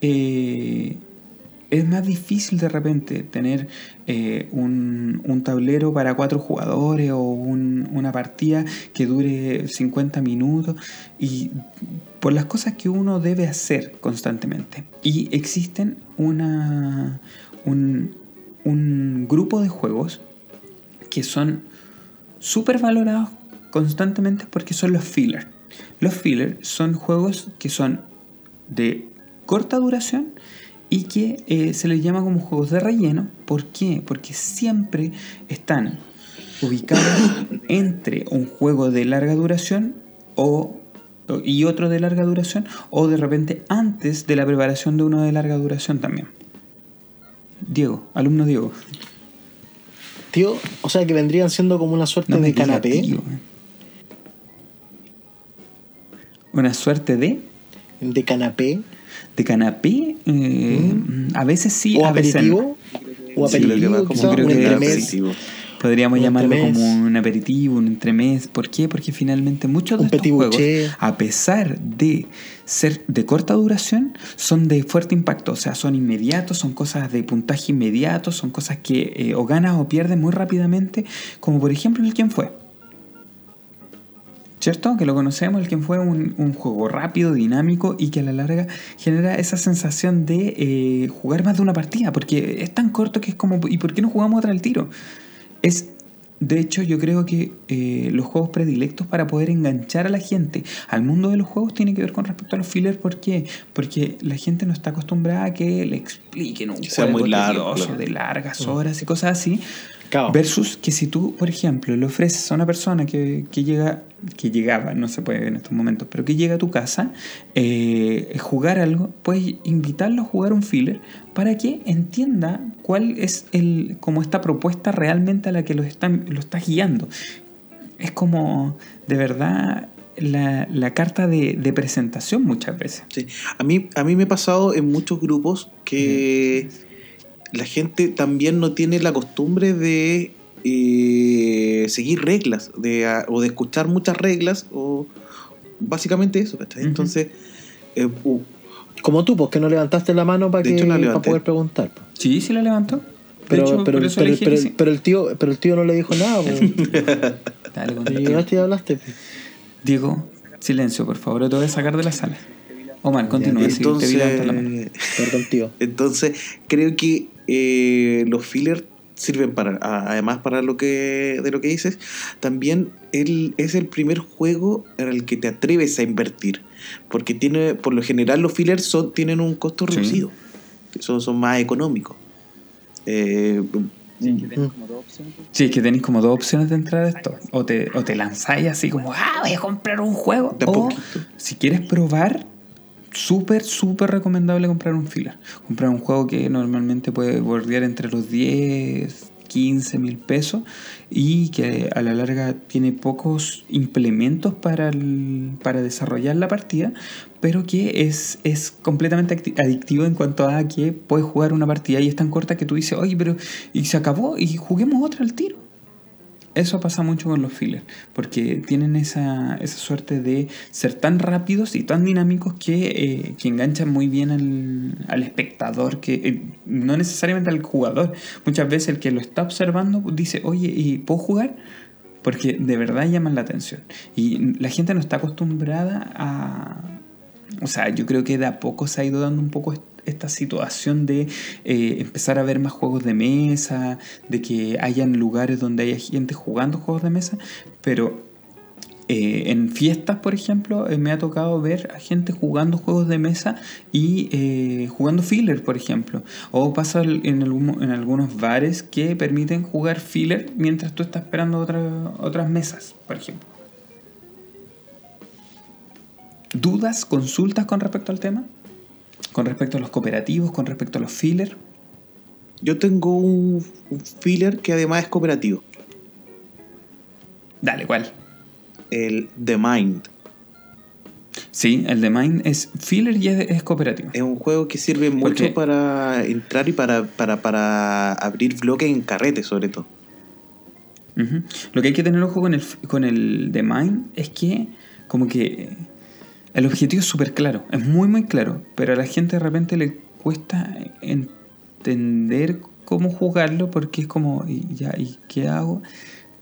eh, es más difícil de repente tener eh, un, un tablero para cuatro jugadores o un- una partida que dure 50 minutos y por las cosas que uno debe hacer constantemente. Y existen una, un, un grupo de juegos que son súper valorados constantemente porque son los filler. Los filler son juegos que son de corta duración y que eh, se les llama como juegos de relleno. ¿Por qué? Porque siempre están ubicados entre un juego de larga duración o, y otro de larga duración o de repente antes de la preparación de uno de larga duración también. Diego, alumno Diego. Tío, o sea que vendrían siendo como una suerte No de canapé. tío. Una suerte de, De canapé. De canapé. eh, A veces sí, o a veces no. aperitivo. O Sí, que aperitivo, como creo que aperitivo. Podríamos Un llamarlo entremés. como un aperitivo, un entremés. ¿Por qué? Porque finalmente muchos de Un estos juegos, a pesar de ser de corta duración, son de fuerte impacto. O sea, son inmediatos, son cosas de puntaje inmediato, son cosas que eh, o ganas o pierdes muy rápidamente, como por ejemplo el quién fue. ¿Cierto? Que lo conocemos, el quien fue un, un juego rápido, dinámico y que a la larga genera esa sensación de eh, jugar más de una partida, porque es tan corto que es como, ¿y por qué no jugamos otra al tiro? Es, de hecho, yo creo que eh, los juegos predilectos para poder enganchar a la gente al mundo de los juegos tiene que ver con respecto a los fillers. ¿Por qué? Porque la gente no está acostumbrada a que le expliquen un Que sea juego muy largo, tedioso claro. de largas horas y cosas así. Claro. Versus que si tú, por ejemplo, le ofreces a una persona que, que llega, que llegaba, no se puede en estos momentos, pero que llega a tu casa, eh, jugar algo, puedes invitarlo a jugar un filler para que entienda cuál es el, como esta propuesta realmente a la que lo, están, lo estás guiando. Es como, de verdad, la, la carta de, de presentación muchas veces. Sí. A, mí, a mí me ha pasado en muchos grupos que la gente también no tiene la costumbre de eh, seguir reglas de, a- o de escuchar muchas reglas o básicamente eso, ¿cachai? Entonces, eh, uh, Como tú, porque no levantaste la mano para que hecho, la para poder preguntar. po. Sí, sí la levantó. Pero, hecho, pero, que sí. el tío, pero el tío no le dijo nada. po. Dale, Y contigo. llegaste y hablaste. Diego, silencio, por favor, te voy a sacar de la sala. Omar, continúa, sí, te vi levantar la mano. entonces, Perdón, tío. entonces creo que eh, los fillers sirven para a- además para lo que de lo que dices también el, es el primer juego en el que te atreves a invertir porque tiene por lo general los fillers son, tienen un costo Sí. reducido son, son más económicos Eh, Sí, es que tenéis como dos opciones de entrar a esto. O te, o te lanzáis así como, ah, voy a comprar un juego. O poquito. si quieres probar, súper, súper recomendable comprar un filler. Comprar un juego que normalmente puede bordear entre los 10, 15 mil pesos y que a la larga tiene pocos implementos para, para desarrollar la partida, pero que es, es completamente adictivo en cuanto a que puedes jugar una partida y es tan corta que tú dices, oye, pero y se acabó y juguemos otra al tiro. Eso pasa mucho con los fillers, porque tienen esa, esa suerte de ser tan rápidos y tan dinámicos que, eh, que enganchan muy bien al, al espectador, que eh, no necesariamente al jugador. Muchas veces el que lo está observando dice, oye, ¿y puedo jugar? Porque de verdad llaman la atención. Y la gente no está acostumbrada a... O sea, yo creo que de a poco se ha ido dando un poco esta situación de eh, empezar a ver más juegos de mesa, de que hayan lugares donde haya gente jugando juegos de mesa, pero eh, en fiestas, por ejemplo, eh, me ha tocado ver a gente jugando juegos de mesa y jugando filler, por ejemplo. O pasa en, algún- en algunos bares que permiten jugar filler mientras tú estás esperando otra- otras mesas, por ejemplo. ¿Dudas, consultas con respecto al tema? Con respecto a los cooperativos, con respecto a los filler. yo tengo un, un filler que además es cooperativo Dale, ¿cuál? el The Mind Sí, el de Mine es filler y es, es cooperativo. es un juego que sirve ¿Por mucho para entrar y para, para, para abrir bloques en carrete sobre todo. Lo que hay que tener ojo con el, con el de Mine es que como que el objetivo es súper claro, es muy muy claro, pero a la gente de repente le cuesta entender cómo jugarlo porque es como, ¿y, ya, ¿y qué hago?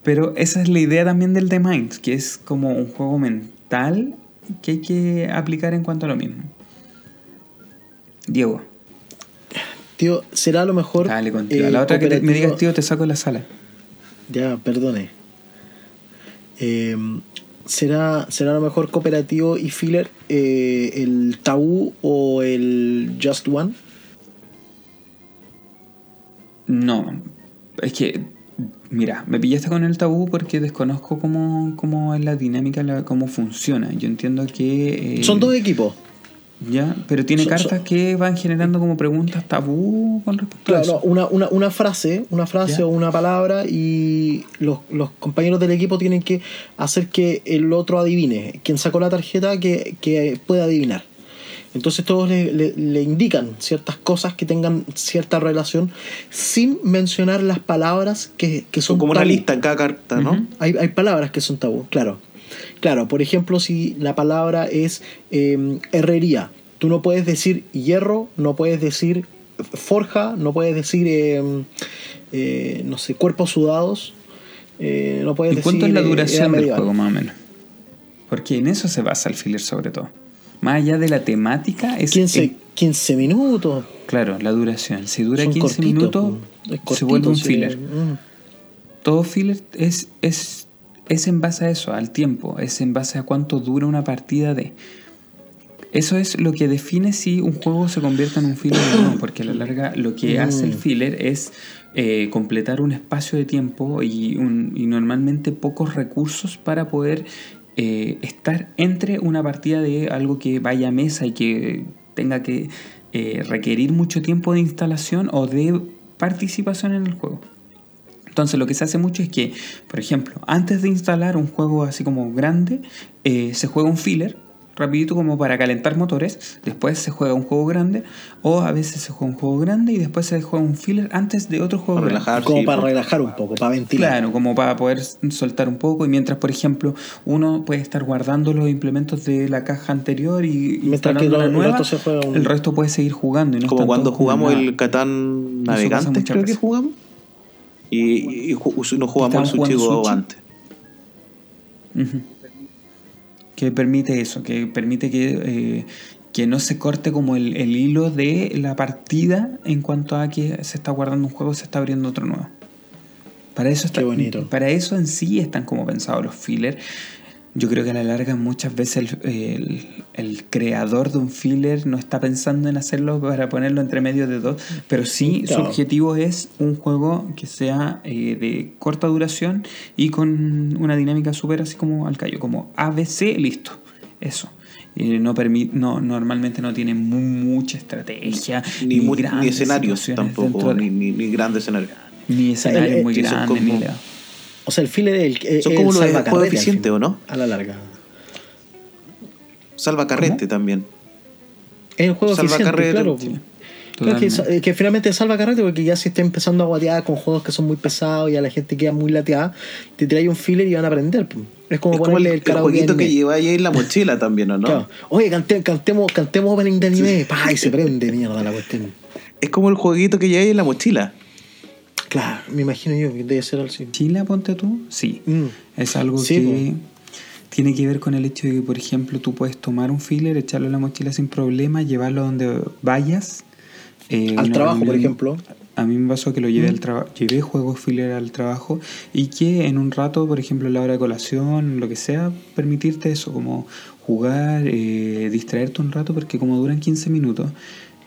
Pero esa es la idea también del The Mind, que es como un juego mental que hay que aplicar en cuanto a lo mismo. Diego, Tío, será a lo mejor. dale contigo. eh, la otra que te- me digas, tío, te saco de la sala. Ya, perdone. Eh, ¿será, ¿Será a lo mejor cooperativo y filler eh, el tabú o el just one? No, es que, mira, me pillaste con el tabú porque desconozco cómo, cómo es la dinámica, la- cómo funciona. Yo entiendo que... eh, Son dos equipos. Ya, pero tiene cartas que van generando como preguntas tabú con respecto a Claro, no, eso. una, una, una frase, una frase Ya. o una palabra y los, los compañeros del equipo tienen que hacer que el otro adivine. Quien sacó la tarjeta que, que pueda adivinar. Entonces todos le, le- le indican ciertas cosas que tengan cierta relación sin mencionar las palabras que, que son como una lista en cada carta ¿no? Hay, hay palabras que son tabú, claro. Claro, por ejemplo, si la palabra es eh, herrería, tú no puedes decir hierro, no puedes decir forja, no puedes decir, eh, eh, no sé, cuerpos sudados, eh, no puedes ¿Y cuánto es la eh, duración del juego, más o menos? Porque en eso se basa el filler sobre todo. Más allá de la temática, es... 15, en- 15 minutos. claro, la duración. Si dura son 15 cortitos, minutos. Es se vuelve un filler. Mm. Todo filler es, es, es en base a eso, al tiempo, es en base a cuánto dura una partida de... Eso es lo que define si un juego se convierte en un filler o no, porque a la larga lo que hace el Mm. filler es eh, completar un espacio de tiempo y, un- y normalmente pocos recursos para poder eh, estar entre una partida de algo que vaya a mesa y que tenga que eh, requerir mucho tiempo de instalación o de participación en el juego. Entonces lo que se hace mucho es que, por ejemplo, antes de instalar un juego así como grande, eh, se juega un filler, rapidito como para calentar motores, después se juega un juego grande, o a veces se juega un juego grande y después se juega un filler antes de otro juego Para grande. relajar. Como sí, para relajar un poco, para ventilar. Claro, como para poder soltar un poco y mientras, por ejemplo, uno puede estar guardando los implementos de la caja anterior y Mientras que instalando la el nueva, resto se juega un- el resto puede seguir jugando. Y no Como cuando jugamos el Catán Navegante, creo que jugamos. Y, y ju- nos jugamos jugando Sushi Go antes. Que permite eso, que permite que, eh, que no se corte como el, el hilo de la partida en cuanto a que se está guardando un juego se está abriendo otro nuevo. Para eso, está, Qué bonito. para eso en sí están como pensados los fillers. Yo creo que a la larga muchas veces el, el- el creador de un filler no está pensando en hacerlo para ponerlo entre medio de dos, pero sí su objetivo es un juego que sea eh, de corta duración y con una dinámica súper así como al callo, como ABC, listo, eso. Eh, no no, normalmente no tiene mu- mucha estrategia, Ni, ni grandes escenarios situaciones tampoco, de- ni, ni, ni grandes escenarios. ni escenarios el- muy son grandes, ni nada. O sea, el filler es el, es Son el como los de salvacarrete juego al eficiente, final, ¿o no? A la larga. Salva Carrete también. Es el juego Salva eficiente, carrete, claro. Sí, Claro que, eh, que finalmente salva carrete porque ya se está empezando a guatear con juegos que son muy pesados y a la gente queda muy lateada, te trae un filler y van a aprender. po. Es como Es como el, ponerle el, el jueguito que lleváis ahí en la mochila también, ¿o no? Claro. Oye, cante- cantemos, cantemos opening de anime. Pa, y se prende mierda la cuestión. Es como el jueguito que lleváis en la mochila. Claro, me imagino yo que debe ser así. Chile, ponte tú, sí. Mm. Es algo Sí, que tiene que ver con el hecho de que, por ejemplo, tú puedes tomar un filler, echarlo en la mochila sin problema, llevarlo donde vayas. Eh, Al trabajo, por ejemplo. A mí me pasó que lo llevé Mm. al trabajo, llevé juegos filler al trabajo y que en un rato, por ejemplo, en la hora de colación, lo que sea, permitirte eso, como jugar, eh, distraerte un rato, porque como duran 15 minutos,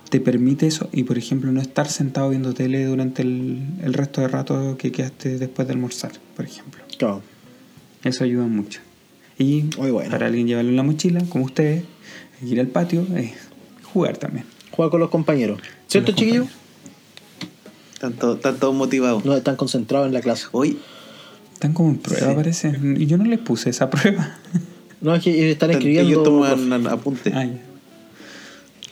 te permite eso y, por ejemplo, no estar sentado viendo tele durante el, el resto de rato que quedaste después de almorzar, por ejemplo. Claro. Eso ayuda mucho. Y Muy bueno. para alguien llevarlo en la mochila, como ustedes, ir al patio, eh, jugar también. Juega con los compañeros. ¿Cierto, los chiquillos? Tanto, tanto motivado. No están concentrados en la clase. Hoy, Están como en prueba, Sí. parece. Y yo no les puse esa prueba. No, es que están escribiendo. ellos toman apuntes. Ah, ya.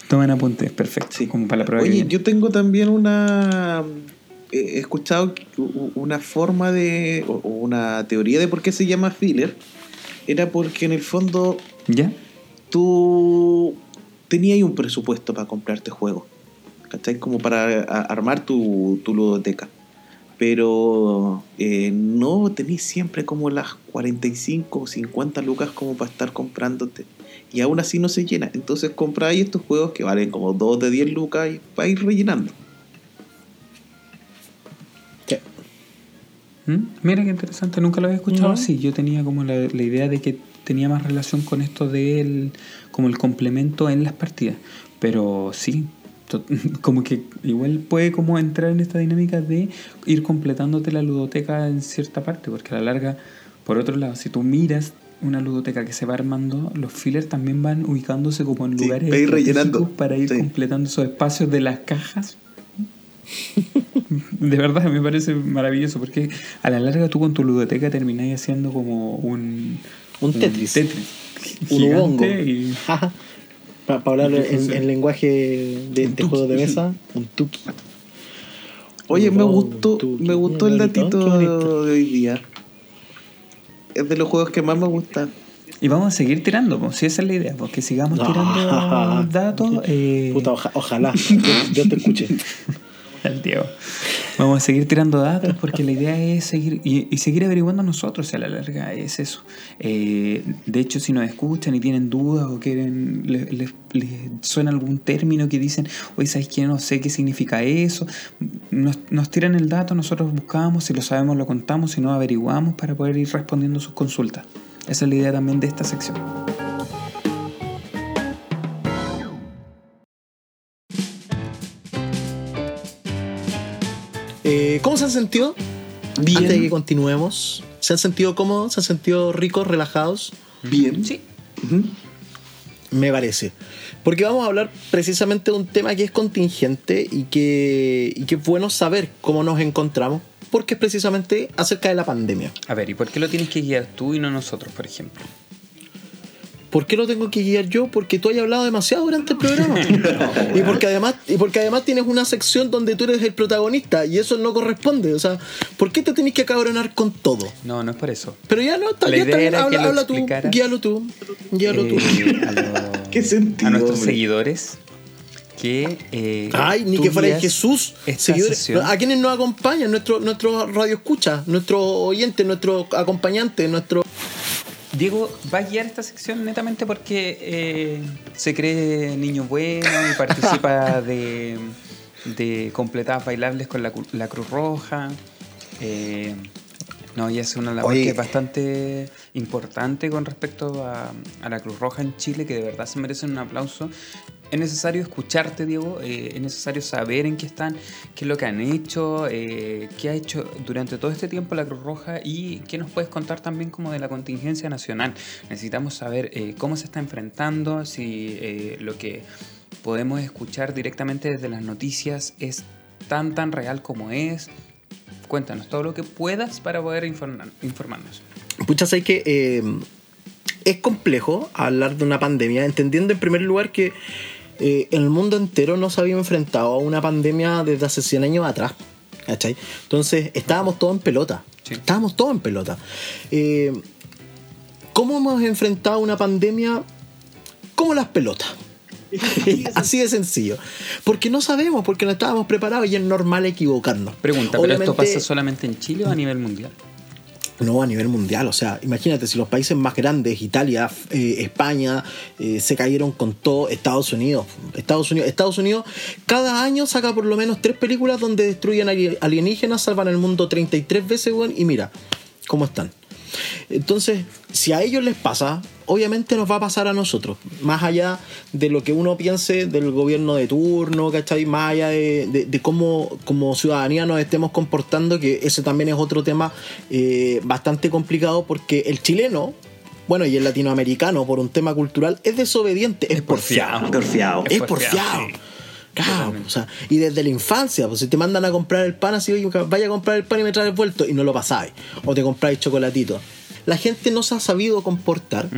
Tomen apuntes, perfecto. Sí. Como para la prueba. que Oye, viene. yo tengo también una. He escuchado una forma de. o una teoría de por qué se llama filler. Era porque en el fondo ¿Ya? tú tenías un presupuesto para comprarte juegos. ¿Cachai? Como para armar tu, tu ludoteca. Pero eh, no tenías siempre como las 45 o 50 lucas como para estar comprándote. Y aún así no se llena. Entonces compráis estos juegos que valen como 2 de 10 lucas y ir rellenando. ¿Qué? ¿Mm? Mira qué interesante, nunca lo había escuchado No. así. Yo tenía como la, la idea de que tenía más relación con esto del como el complemento en las partidas. Pero sí, como que igual puede como entrar en esta dinámica de ir completándote la ludoteca en cierta parte, porque a la larga, por otro lado, si tú miras una ludoteca que se va armando, los fillers también van ubicándose como en Sí, lugares para ir rellenando. para ir Sí. completando esos espacios de las cajas de verdad me parece maravilloso porque a la larga tú con tu ludoteca terminás haciendo como un, Un Tetris. Un gigante ubongo. y Para Y que en, en lenguaje de, Un de juego de mesa, un tuki. Oye, me gustó, me gustó el datito de hoy día. Es de los juegos que más me gusta. y vamos a seguir tirando pues, si esa es la idea porque sigamos No. tirando datos eh, Puta, oja- ojalá. Yo, yo te escuché. Al Diego. Vamos a seguir tirando datos porque la idea es seguir y, seguir averiguando nosotros a la larga es eso. Eh, de hecho si nos escuchan y tienen dudas o quieren les, suena algún término que dicen oye sabes que no sé qué significa eso nos, nos tiran el dato nosotros buscamos si lo sabemos lo contamos si no averiguamos para poder ir respondiendo sus consultas. Esa es la idea también de esta sección Eh, ¿Cómo se han sentido? Bien. Antes de que continuemos. ¿Se han sentido cómodos? ¿Se han sentido ricos, relajados? Bien. Sí. Ujú. Me parece. Porque vamos a hablar precisamente de un tema que es contingente y que, y que es bueno saber cómo nos encontramos, porque es precisamente acerca de la pandemia. A ver, ¿y por qué lo tienes que guiar tú y no nosotros, por ejemplo? ¿Por qué lo tengo que guiar yo? Porque tú hayas hablado demasiado durante el programa. y, porque además, y porque además tienes una sección donde tú eres el protagonista y eso no corresponde. O sea, ¿por qué te tenés que cabronar con todo? No, no es por eso. Pero ya no, está, ya está bien, habla, lo habla tú, guíalo tú, guíalo tú. Eh, a, lo- ¿Qué sentido, a nuestros hombre? seguidores que. eh, Ay, ni que fuera Jesús. Seguidores, a quienes nos acompañan, nuestro, nuestro radio escucha, nuestro oyente, nuestro acompañante, nuestro. Diego va a guiar esta sección netamente porque eh, se cree niño bueno y participa de, de completadas bailables con la, la Cruz Roja. Eh, no, y hace una labor Oye. que es bastante importante con respecto a, a la Cruz Roja en Chile, que de verdad se merecen un aplauso. Es necesario escucharte, Diego, eh, es necesario saber en qué están, qué es lo que han hecho, eh, qué ha hecho durante todo este tiempo la Cruz Roja y qué nos puedes contar también como de la contingencia nacional. Necesitamos saber eh, cómo se está enfrentando, si lo que podemos escuchar directamente desde las noticias es tan tan real como es. Cuéntanos todo lo que puedas para poder informar- informarnos. Pucha, sé que es complejo hablar de una pandemia, entendiendo en primer lugar que eh, el mundo entero no se había enfrentado a una pandemia desde hace 100 años atrás. ¿cachai? Entonces estábamos todos en pelota. Sí. Estábamos todos en pelota. Eh, ¿Cómo hemos enfrentado una pandemia como las pelotas? Así de sencillo. Porque no sabemos, porque no estábamos preparados y es normal equivocarnos. Pregunta, ¿pero esto pasa solamente en Chile o a nivel mundial? No, a nivel mundial, o sea, imagínate si los países más grandes, Italia, eh, España, eh, se cayeron con todo, Estados Unidos, Estados Unidos, Estados Unidos, cada año saca por lo menos tres películas donde destruyen ali- alienígenas, salvan el mundo 33 veces, weón, y mira cómo están. Entonces, si a ellos les pasa, obviamente nos va a pasar a nosotros. Más allá de lo que uno piense del gobierno de turno, ¿cachai? Más allá de, de- de cómo como ciudadanía nos estemos comportando, que ese también es otro tema eh, bastante complicado porque el chileno, bueno, y el latinoamericano, por un tema cultural, es desobediente, es, porfiado. Porfiado. Es porfiado, porfiado. sí. Claro, o sea, y desde la infancia, pues si te mandan a comprar el pan así, oye, vaya a comprar el pan y me traes vuelto y no lo pasáis, o te compráis chocolatito. La gente no se ha sabido comportar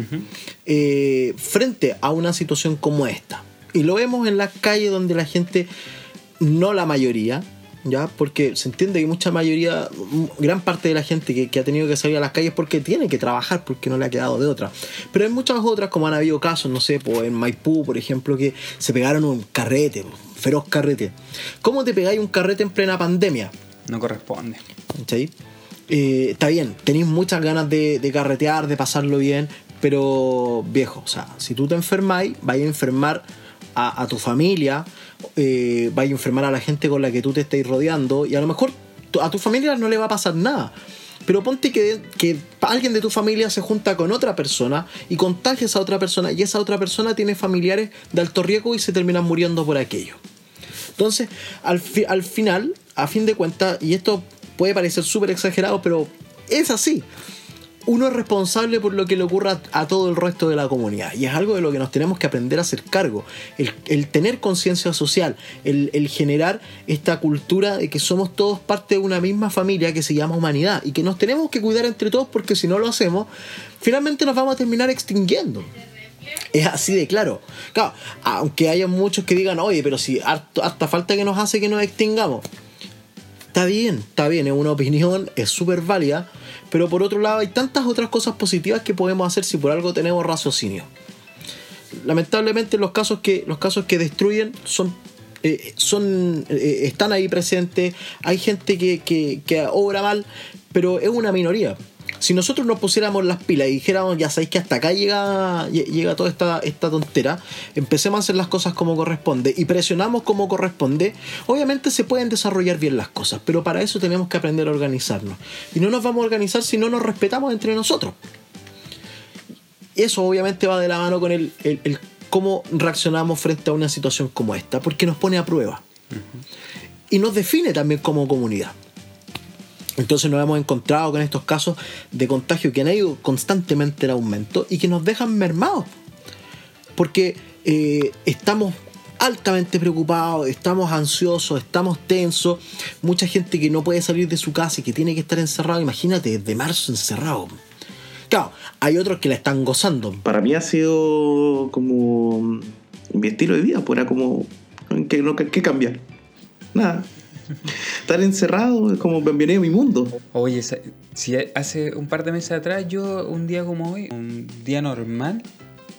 eh, frente a una situación como esta. Y lo vemos en las calles donde la gente, no la mayoría, ¿ya? Porque se entiende que mucha mayoría, gran parte de la gente que, que ha tenido que salir a las calles porque tiene que trabajar, porque no le ha quedado de otra. Pero hay muchas otras, como han habido casos, no sé, en Maipú, por ejemplo, que se pegaron un carrete, un feroz carrete. ¿Cómo te pegáis un carrete en plena pandemia? No corresponde. ¿Cachai? Eh, está bien, tenéis muchas ganas de, de carretear, de pasarlo bien, pero viejo, o sea, si tú te enfermáis, vais a enfermar a, a tu familia, eh, a enfermar a la gente con la que tú te estáis rodeando, y a lo mejor a tu familia no le va a pasar nada. Pero ponte que, que alguien de tu familia se junta con otra persona y contagia a esa otra persona, y esa otra persona tiene familiares de alto riesgo y se terminan muriendo por aquello. Entonces, al, al final, a fin de cuentas, y esto puede parecer súper exagerado, pero es así. Uno es responsable por lo que le ocurra a todo el resto de la comunidad. Y es algo de lo que nos tenemos que aprender a hacer cargo. El, tener conciencia social, el, generar esta cultura de que somos todos parte de una misma familia que se llama humanidad y que nos tenemos que cuidar entre todos porque si no lo hacemos, finalmente nos vamos a terminar extinguiendo. Es así de claro. Claro, aunque haya muchos que digan, oye, pero si hasta falta que nos hace que nos extingamos. Está bien, está bien, es una opinión, es súper válida, pero por otro lado hay tantas otras cosas positivas que podemos hacer si por algo tenemos raciocinio. Lamentablemente los casos que, los casos que destruyen son, eh, son eh, están ahí presentes, hay gente que, que, que obra mal, pero es una minoría. Si nosotros nos pusiéramos las pilas y dijéramos, ya sabéis que hasta acá llega, lle- llega toda esta, esta tontera, empecemos a hacer las cosas como corresponde y presionamos como corresponde, obviamente se pueden desarrollar bien las cosas, pero para eso tenemos que aprender a organizarnos. Y no nos vamos a organizar si no nos respetamos entre nosotros. Eso obviamente va de la mano con el, el- el cómo reaccionamos frente a una situación como esta, porque nos pone a prueba. y nos define también como comunidad. Entonces nos hemos encontrado con estos casos de contagio que han ido constantemente en aumento y que nos dejan mermados. Porque eh, estamos altamente preocupados, estamos ansiosos, estamos tensos. Mucha gente que no puede salir de su casa y que tiene que estar encerrado. Imagínate, desde marzo encerrado. Claro, hay otros que la están gozando. Para mí ha sido como mi estilo de vida, pues era como, ¿qué, no, qué cambia? Nada. Estar encerrado es como bienvenido a mi mundo. Oye, si hace un par de meses atrás, yo un día como hoy, un día normal,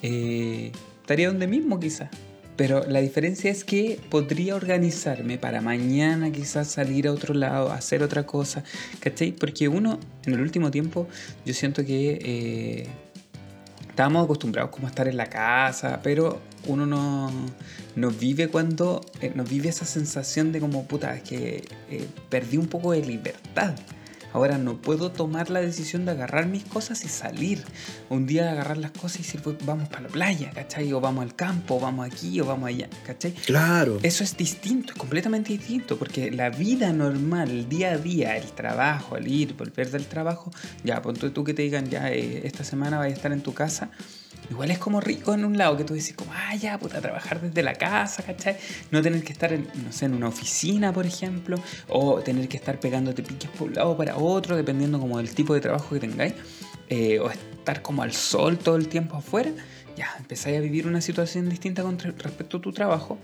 eh, estaría donde mismo quizás. Pero la diferencia es que podría organizarme para mañana quizás salir a otro lado, hacer otra cosa, ¿cachai? Porque uno, en el último tiempo, yo siento que eh, estábamos acostumbrados como a estar en la casa, pero uno no, no vive cuando, eh, no vive esa sensación de como, puta, es que eh, perdí un poco de libertad. Ahora no puedo tomar la decisión de agarrar mis cosas y salir. Un día agarrar las cosas y decir, vamos para la playa, ¿cachai? O vamos al campo, o vamos aquí, o vamos allá, ¿cachai? Claro. Eso es distinto, es completamente distinto, porque la vida normal, el día a día, el trabajo, el ir, volver del trabajo, ya, ponte tú que te digan, ya, eh, esta semana vas a estar en tu casa Igual es como rico en un lado que tú dices como, ah, ya, puta, trabajar desde la casa, ¿cachai? No tener que estar, en, no sé, en una oficina, por ejemplo, o tener que estar pegándote piques por un lado para otro, dependiendo como del tipo de trabajo que tengáis, eh, o estar como al sol todo el tiempo afuera, ya, empezáis a vivir una situación distinta con respecto a tu trabajo,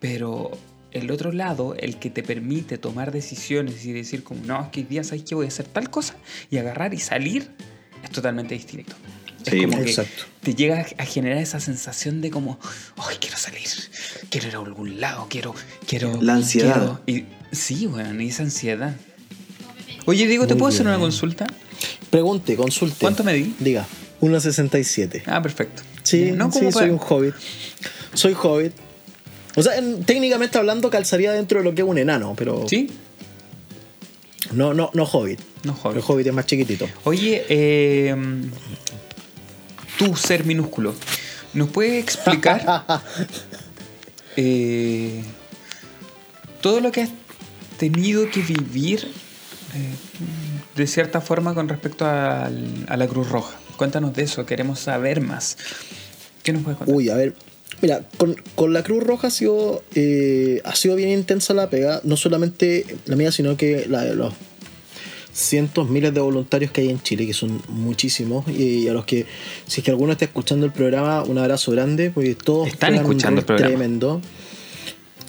pero el otro lado, el que te permite tomar decisiones y decir como, no, es que hoy día sabes que voy a hacer tal cosa, y agarrar y salir, es totalmente distinto. Sí, como que exacto. te llega a generar esa sensación de como, ay, quiero salir, quiero ir a algún lado, quiero, quiero. La ansiedad. quiero". Y, sí, bueno, y esa ansiedad. Oye, Diego, ¿te Muy puedo hacer una consulta? Pregunte, consulte. ¿Cuánto me di? Diga, 1.67. Ah, perfecto. Sí, no, sí soy un hobbit. Soy hobbit. O sea, en- técnicamente hablando, calzaría dentro de lo que es un enano, pero. ¿Sí? No, no, no hobbit. No, joven. El hobbit es más chiquitito. Oye, eh, tú, ser minúsculo, ¿nos puedes explicar eh, todo lo que has tenido que vivir eh, de cierta forma con respecto al- a la Cruz Roja? Cuéntanos de eso, queremos saber más. ¿Qué nos puedes contar? Uy, a ver. Mira, con, con la Cruz Roja ha sido, eh, ha sido bien intensa la pega, no solamente la mía, sino que la de los cientos, miles de voluntarios que hay en Chile, que son muchísimos, y a los que, si es que alguno está escuchando el programa, un abrazo grande, porque todos Están un escuchando rol el programa. tremendo.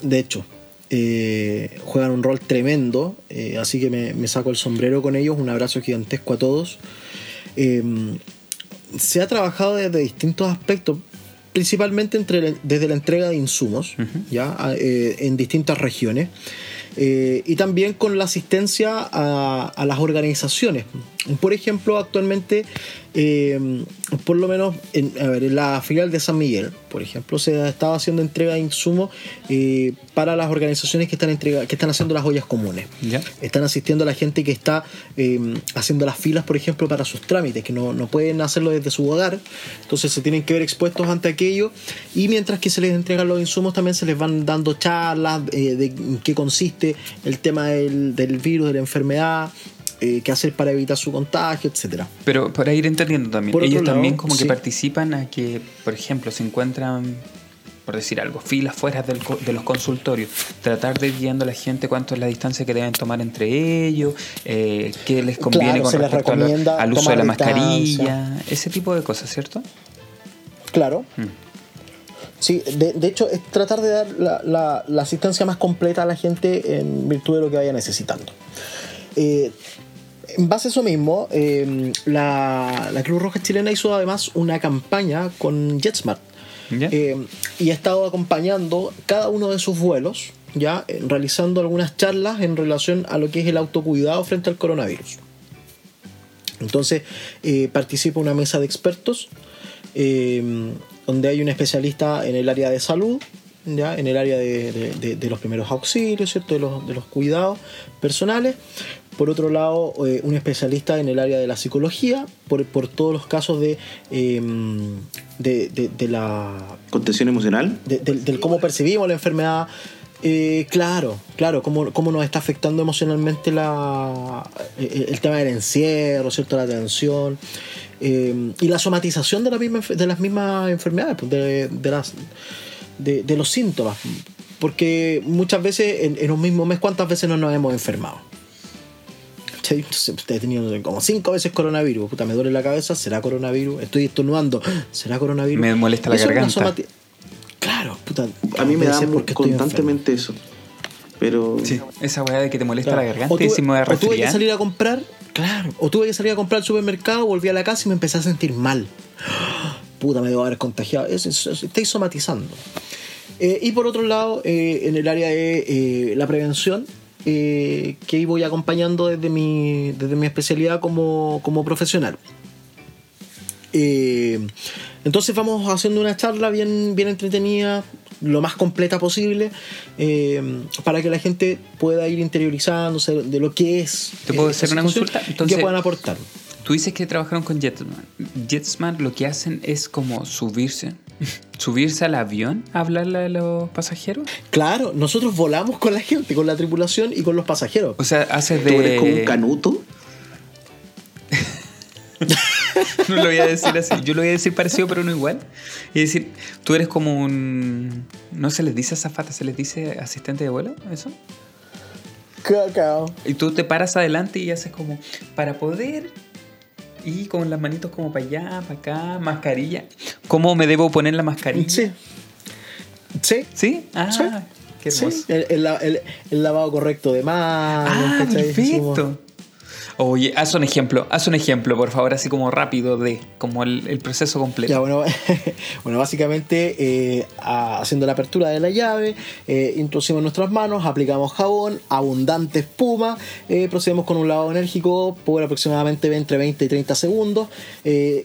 De hecho, eh, juegan un rol tremendo, eh, así que me, me saco el sombrero con ellos, un abrazo gigantesco a todos. Eh, se ha trabajado desde distintos aspectos, principalmente entre, desde la entrega de insumos, ¿ya? A- eh, en distintas regiones, eh, y también con la asistencia a, a las organizaciones. Por ejemplo, actualmente, eh, por lo menos en, a ver, en la filial de San Miguel, por ejemplo, se estaba haciendo entrega de insumos eh, para las organizaciones que están, entrega, que están haciendo las ollas comunes. ¿Ya? Están asistiendo a la gente que está eh, haciendo las filas, por ejemplo, para sus trámites, que no, no pueden hacerlo desde su hogar, entonces se tienen que ver expuestos ante aquello, y mientras que se les entregan los insumos, también se les van dando charlas eh, de en qué consiste el tema del, del virus, de la enfermedad, eh, qué hacer para evitar su contagio, etcétera. Pero para ir entendiendo también, Por ellos lado, también como que participan a que, por ejemplo, se encuentran, por decir algo, filas fuera del de los consultorios, tratar de ir guiando a la gente cuánto es la distancia que deben tomar entre ellos, eh, qué les conviene Claro, con respecto lo- al uso de la mascarilla, ese tipo de cosas, ¿cierto? Claro. Mm. Sí, de, de hecho es tratar de dar la, la- la asistencia más completa a la gente en virtud de lo que vaya necesitando. Eh, en base a eso mismo, eh, la, la Cruz Roja Chilena hizo además una campaña con JetSmart. ¿Ya? Eh, y ha estado acompañando cada uno de sus vuelos, ya eh, realizando algunas charlas en relación a lo que es el autocuidado frente al coronavirus. Entonces eh, participa una mesa de expertos eh, donde hay un especialista en el área de salud, ya en el área de, de- de- de los primeros auxilios, ¿cierto? De, los, de los cuidados personales. Por otro lado, eh, un especialista en el área de la psicología, por, por todos los casos de, eh, de, de- de la Contención emocional. de- del, cómo percibimos la enfermedad, Eh, claro, claro, cómo, cómo nos está afectando emocionalmente la, el, el tema del encierro, ¿cierto? La tensión eh, y la somatización de, la misma, enfe- de las mismas enfermedades, pues, de, de las, de, de los síntomas. Porque muchas veces en, en un mismo mes, ¿cuántas veces no nos hemos enfermado? ¿Cachai? Entonces, tenido como cinco veces coronavirus. Puta, me duele la cabeza, será coronavirus. Estoy estornudando, será coronavirus. Me molesta la Eso es una garganta. somati- Claro, puta. A mí me da porque constantemente eso. Pero Sí. Esa weá de que te molesta Claro. la garganta o y tuve, si me voy a o tuve que salir a comprar, claro, o tuve que salir a comprar al supermercado, volví a la casa y me empecé a sentir mal. Puta, me debo haber contagiado. Es, es- es- estoy somatizando. Eh, y por otro lado, eh, en el área de eh, la prevención, eh, que voy acompañando desde mi, desde mi especialidad como, como profesional. Eh, entonces vamos haciendo una charla bien, bien entretenida, lo más completa posible, eh, para que la gente pueda ir interiorizándose de lo que es. ¿Te puedo eh, hacer una consulta? Entonces- que puedan aportar. Tú dices que trabajaron con Jetsman. Jetsman lo que hacen es como subirse. Subirse al avión a hablarle a los pasajeros. Claro, nosotros volamos con la gente, con la tripulación y con los pasajeros. O sea, haces tú eres como un de. canuto. No lo voy a decir así. Yo lo voy a decir parecido, pero no igual. Y decir, tú eres como un. No se les dice azafata, se les dice asistente de vuelo, eso. Cacao. Y tú te paras adelante y haces como. Para poder. Y con las manitos como para allá, para acá, mascarilla. ¿Cómo me debo poner la mascarilla? Sí. Sí. ¿Sí? Ah, Sí. qué Sí, hermoso. el, el la- el- el lavado correcto de manos. Ah, perfecto. Oye, haz un ejemplo, haz un ejemplo, por favor, así como rápido de como el, proceso completo. Bueno, básicamente eh, haciendo la apertura de la llave, eh, introducimos nuestras manos, aplicamos jabón, abundante espuma, eh, procedemos con un lavado enérgico por aproximadamente entre 20 y 30 segundos,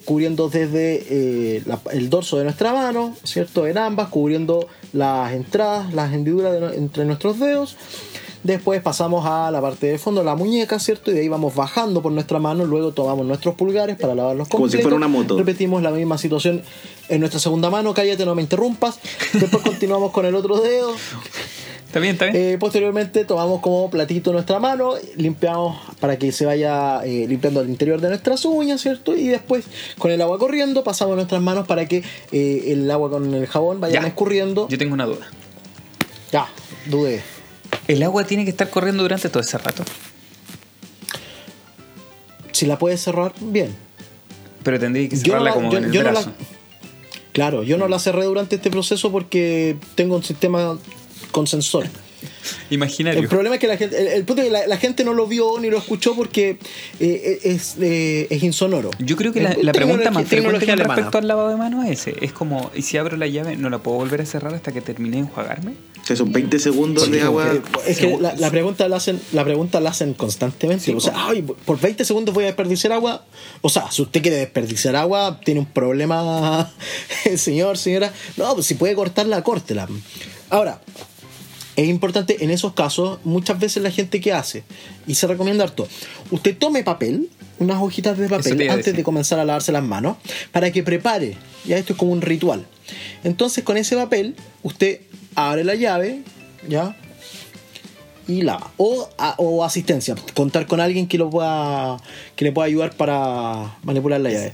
cubriendo desde el dorso de nuestra mano, ¿cierto? En ambas, cubriendo las entradas, las hendiduras de entre nuestros dedos. Después pasamos a la parte de fondo, la muñeca, ¿cierto? Y de ahí vamos bajando por nuestra mano, luego tomamos nuestros pulgares para lavarlos Como si completos. fuera una moto. Repetimos la misma situación en nuestra segunda mano, cállate, no me interrumpas. Después continuamos con el otro dedo. ¿Está bien, está bien? Eh, posteriormente tomamos como platito nuestra mano, limpiamos para que se vaya eh, limpiando el interior de nuestras uñas, ¿cierto? Y después con el agua corriendo pasamos nuestras manos para que eh, el agua con el jabón vaya Ya. escurriendo. Yo tengo una duda. Ya, dudé. ¿El agua tiene que estar corriendo durante todo ese rato? Si la puedes cerrar, bien. Pero tendría que no cerrarla la- como yo- en el yo no la- brazo. Claro, yo no la cerré durante este proceso porque tengo un sistema con sensor. Imaginario. El problema es que la gente, el, el punto es que la, la gente no lo vio ni lo escuchó porque eh, es, eh, es insonoro. Yo creo que la, pregunta más frecuente alemana. respecto al lavado de manos es ese. Es como, ¿y si abro la llave no la puedo volver a cerrar hasta que termine de enjuagarme? O sea, son 20 segundos de agua. eh, Es que la, la pregunta la hacen, la pregunta la hacen constantemente. Sí, o sea, ay, por 20 segundos voy a desperdiciar agua. O sea, si usted quiere desperdiciar agua, tiene un problema, señor, señora. No, pues si puede cortarla, córtela. Ahora, es importante en esos casos, muchas veces la gente que hace, y se recomienda harto, usted tome papel, unas hojitas de papel antes de comenzar a lavarse las manos, para que prepare, ya esto es como un ritual. Entonces con ese papel, usted abre la llave, ¿ya? Y lava. O, a- o asistencia, contar con alguien que, lo pueda, que le pueda ayudar para manipular la llave.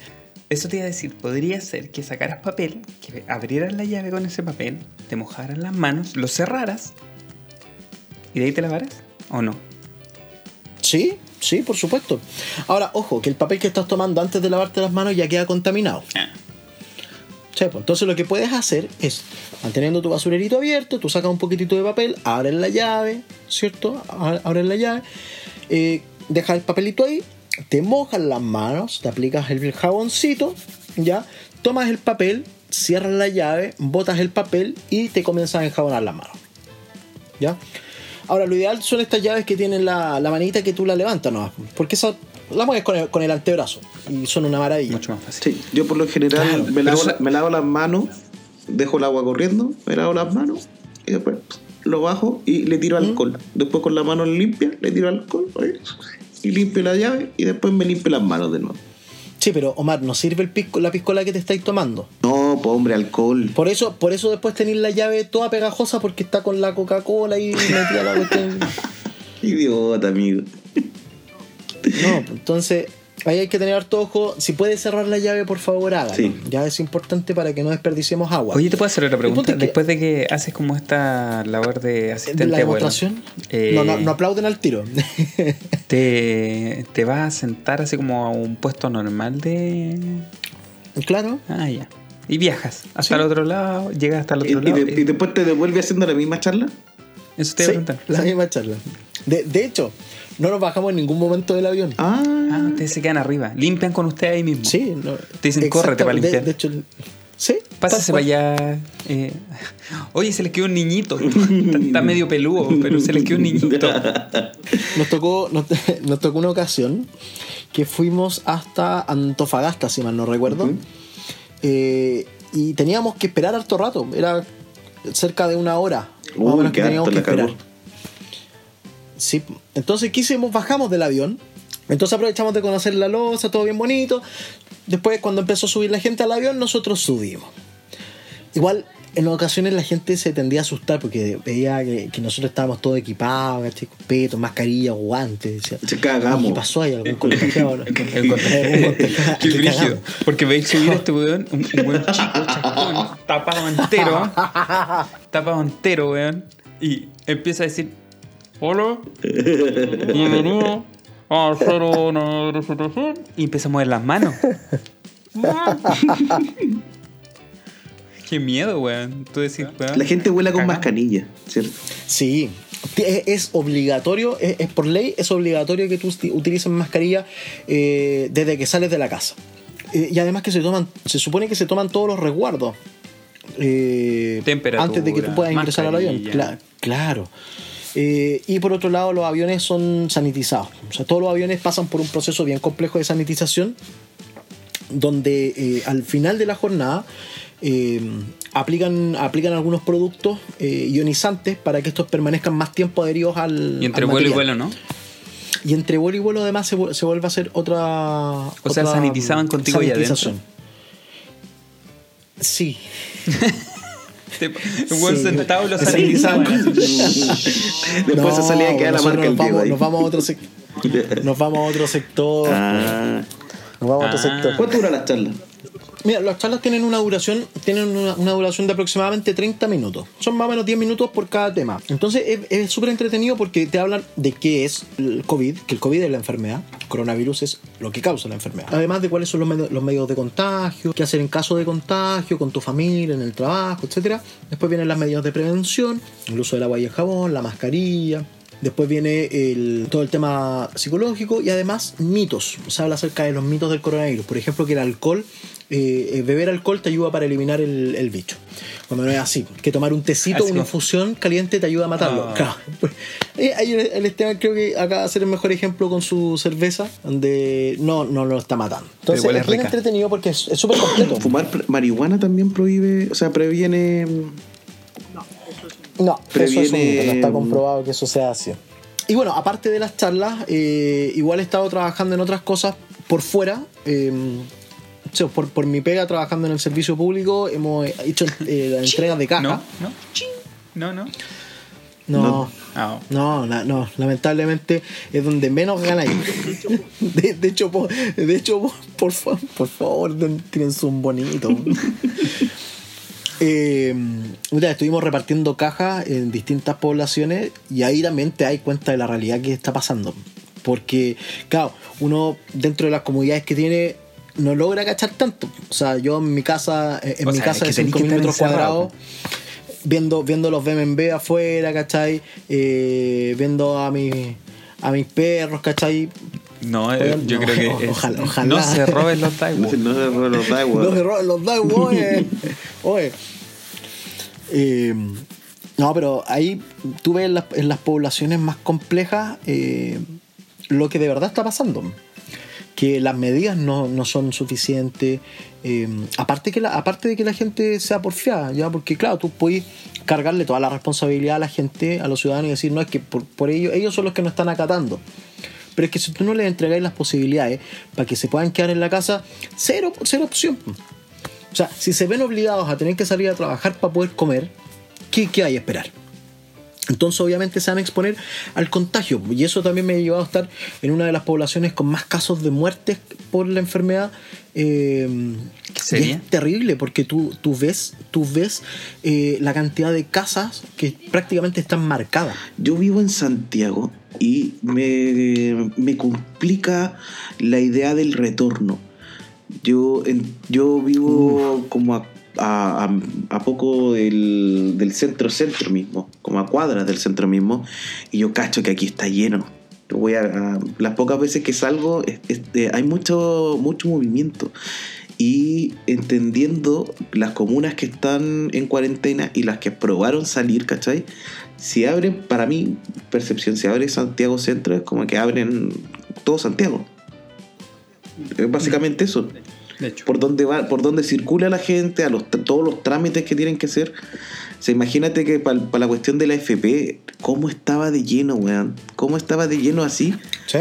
Eso te iba a decir, podría ser que sacaras papel, que abrieras la llave con ese papel, te mojaras las manos, lo cerraras y de ahí te lavaras, ¿o no? Sí, sí, por supuesto. Ahora, ojo, que el papel que estás tomando antes de lavarte las manos ya queda contaminado. Ah. Sí, pues, entonces lo que puedes hacer es, manteniendo tu basurerito abierto, tú sacas un poquitito de papel, abres la llave, ¿cierto? Abres la llave, eh, dejas el papelito ahí, te mojas las manos, te aplicas el jaboncito, ¿ya? Tomas el papel, cierras la llave, botas el papel y te comienzas a enjabonar las manos. ¿Ya? Ahora, lo ideal son estas llaves que tienen la, la manita que tú la levantas, ¿no? Porque esa la mueves con el, con el antebrazo y son una maravilla. Mucho más fácil. Sí, yo por lo general Claro, me, lavo, eso- la- me lavo las manos, dejo el agua corriendo, me lavo las manos y después lo bajo y le tiro alcohol. Después con la mano limpia le tiro alcohol ¿oye? y limpio la llave y después me limpio las manos de nuevo. Sí, pero Omar, no sirve el pisco, la piscola que te estáis tomando. No, pues hombre, alcohol. Por eso, por eso después tenéis la llave toda pegajosa porque está con la Coca-Cola y metida la cuestión. Idiota, amigo. No, entonces ahí hay que tener harto ojo. Si puede cerrar la llave, por favor, hágalo. Sí. Ya es importante para que no desperdiciemos agua. Oye, ¿te puedo hacer otra pregunta? que- Después de que haces como esta labor de ¿De asistente la demostración? eh, No, no, no aplauden al tiro. te, ¿te vas a sentar así como a un puesto normal de... claro. Ah, ya. Y viajas hasta el otro lado, llegas hasta el ¿Y, otro y lado. de- y después te devuelve haciendo la misma charla? Eso te iba a Sí, preguntar. la misma charla. De, de hecho, no nos bajamos en ningún momento del avión. Ah, Ah, ustedes se quedan arriba. Limpian con ustedes ahí mismo. Sí, no, Te dicen, "Córrete para limpiar". De, de hecho, sí. Pásese tal para allá. eh. Oye, se les quedó un niñito. está, está medio peludo, pero se les quedó un niñito. Nos tocó, nos, nos tocó una ocasión que fuimos hasta Antofagasta, si mal no recuerdo. Eh, y teníamos que esperar harto rato. Era cerca de una hora. Más o Uy, menos que teníamos que cagó. Sí. Entonces, ¿qué hicimos? Bajamos del avión. Entonces aprovechamos de conocer la loza, todo bien bonito. Después, cuando empezó a subir la gente al avión, nosotros subimos. Igual, en ocasiones la gente se tendía a asustar porque veía que, que nosotros estábamos todos equipados, ¿cachai? Con peto, mascarilla, guantes. Decía, Se cagamos. ¿Qué pasó ahí? ¿Algún contagiado? no? Qué brígido. Porque veis subir a este weón, un, un buen chico, chacón, tapado entero, tapado entero, weón, y empieza a decir: Hola, bienvenido a hacer una presentación. Y empieza a mover las manos. Qué miedo, weón. Tú decís, weón. La gente vuela con mascarilla, ¿cierto? Sí, es, es obligatorio, es, es por ley, es obligatorio que tú utilices mascarilla eh, desde que sales de la casa. Eh, y además que se toman, se supone que se toman todos los resguardos. eh, Temperatura, antes de que tú puedas ingresar al avión. Cla- claro. Eh, y por otro lado, los aviones son sanitizados. O sea, todos los aviones pasan por un proceso bien complejo de sanitización donde eh, al final de la jornada eh, aplican, aplican algunos productos ionizantes para que estos permanezcan más tiempo adheridos al. Y entre al vuelo y vuelo, ¿no? Y entre vuelo y vuelo además se, se vuelve a hacer otra. O sea, sanitizaban contigo ahí adentro. Sí. Te- Un Sí. sentado y lo sanitizaban. Después se salía a quedar la marca nos vamos, nos vamos a otro sec- Nos vamos a otro sector. Ah. Nos vamos a otro Ah. sector. ¿Cuánto dura la charla? Mira, las charlas tienen una duración, tienen una, duración de aproximadamente 30 minutos. Son más o menos 10 minutos por cada tema. Entonces es- súper entretenido porque te hablan de qué es el COVID, que el COVID es la enfermedad, el coronavirus es lo que causa la enfermedad. Además de cuáles son los, medios- de contagio, qué hacer en caso de contagio, con tu familia, en el trabajo, etc. Después vienen las medidas de prevención, el uso del agua y el jabón, la mascarilla. Después viene todo el tema psicológico y además mitos. Se habla acerca de los mitos del coronavirus. Por ejemplo, que el alcohol, eh, eh, beber alcohol te ayuda para eliminar el, el bicho. Cuando no es así. Que tomar un tecito, Así una infusión caliente te ayuda a matarlo. Ah. Claro. Pues, eh, ahí el, Esteban creo que acaba de hacer el mejor ejemplo con su cerveza, donde no, no lo está matando. Entonces igual es es bien rica. entretenido porque es es súper completo. ¿Fumar marihuana también prohíbe, o sea, previene... No, eso es un Previene- mito, no está comprobado que eso sea así. Y bueno, aparte de las charlas, eh, igual he estado trabajando en otras cosas por fuera. eh, o sea, por, por mi pega trabajando en el servicio público, hemos hecho eh, las entregas de caja. ¿No? ¿No? No, no. No, Ah, no, la- no, lamentablemente es donde menos ganáis. De, de hecho, po- de hecho po- por, fa- por favor, tírense un bonito. Eh, mira, estuvimos repartiendo cajas en distintas poblaciones y ahí también te das cuenta de la realidad que está pasando. Porque, claro, uno dentro de las comunidades que tiene no logra cachar tanto. O sea, yo en mi casa, en O mi sea, casa de que tenés 5 que estar metros cuadrados, viendo, viendo los BMB afuera, ¿cachai? Eh, viendo a, mi, a mis perros, ¿cachai? No, eh, yo no, creo que es- ojalá- ojalá. no se roben los No Taiwan. se no se roban los da, Los errores los da, oye. Oye. Eh, no, pero ahí tú ves en las, en las poblaciones más complejas eh, lo que de verdad está pasando. Que las medidas no, no son suficientes. eh, aparte, que aparte de que la gente sea porfiada, ¿ya? Porque claro, tú puedes cargarle toda la responsabilidad a la gente, a los ciudadanos y decir, no, es que por, por ellos, ellos son los que no están acatando. Pero es que si tú no les entregáis las posibilidades para que se puedan quedar en la casa, cero, cero opción. O sea, si se ven obligados a tener que salir a trabajar para poder comer, ¿qué, qué hay que esperar? Entonces obviamente se van a exponer al contagio y eso también me ha llevado a estar en una de las poblaciones con más casos de muertes por la enfermedad. Eh, ¿Qué y sería? es terrible porque tú, tú ves, tú ves eh, la cantidad de casas que prácticamente están marcadas. Yo vivo en Santiago y me, me complica la idea del retorno. Yo, en- yo vivo como a, a- a- poco del, del centro centro mismo, como a cuadras del centro mismo, y yo cacho que aquí está lleno. Voy a, las pocas veces que salgo eh, hay mucho, mucho movimiento. Y entendiendo las comunas que están en cuarentena y las que probaron salir, ¿cachai? Si abren, para mí, percepción, si abre Santiago Centro, es como que abren todo Santiago. Es básicamente eso. De hecho. Por donde va, por donde circula la gente, a los, todos los trámites que tienen que hacer. O sea, imagínate que para la cuestión de la FP, ¿cómo estaba de lleno, weón? ¿Cómo estaba de lleno así?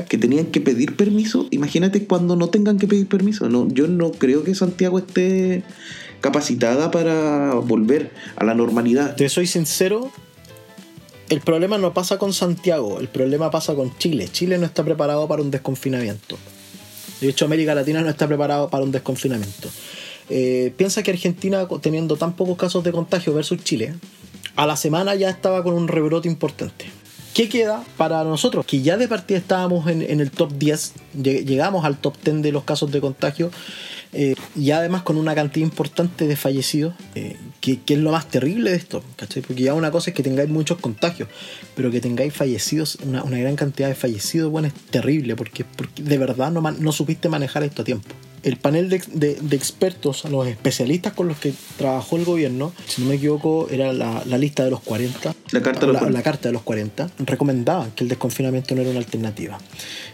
que tenían que pedir permiso. Imagínate cuando no tengan que pedir permiso. No, yo no creo que Santiago esté capacitada para volver a la normalidad. Te soy sincero, el problema no pasa con Santiago, el problema pasa con Chile. Chile no está preparado para un desconfinamiento. De hecho, América Latina no está preparado para un desconfinamiento. Eh, piensa que Argentina, teniendo tan pocos casos de contagio versus Chile, a la semana ya estaba con un rebrote importante. ¿Qué queda para nosotros? Que ya de partida estábamos en, el top 10, lleg- llegamos al top 10 de los casos de contagio, eh, y además con una cantidad importante de fallecidos, eh, que, que es lo más terrible de esto, ¿cachai? Porque ya una cosa es que tengáis muchos contagios, pero que tengáis fallecidos, una, una gran cantidad de fallecidos, bueno, es terrible, porque, porque de verdad no, no supiste manejar esto a tiempo. El panel de, de- de expertos, los especialistas con los que trabajó el gobierno, si no me equivoco, era la, la lista de los 40, La carta de los la, 40. la carta de los 40 recomendaban que el desconfinamiento no era una alternativa.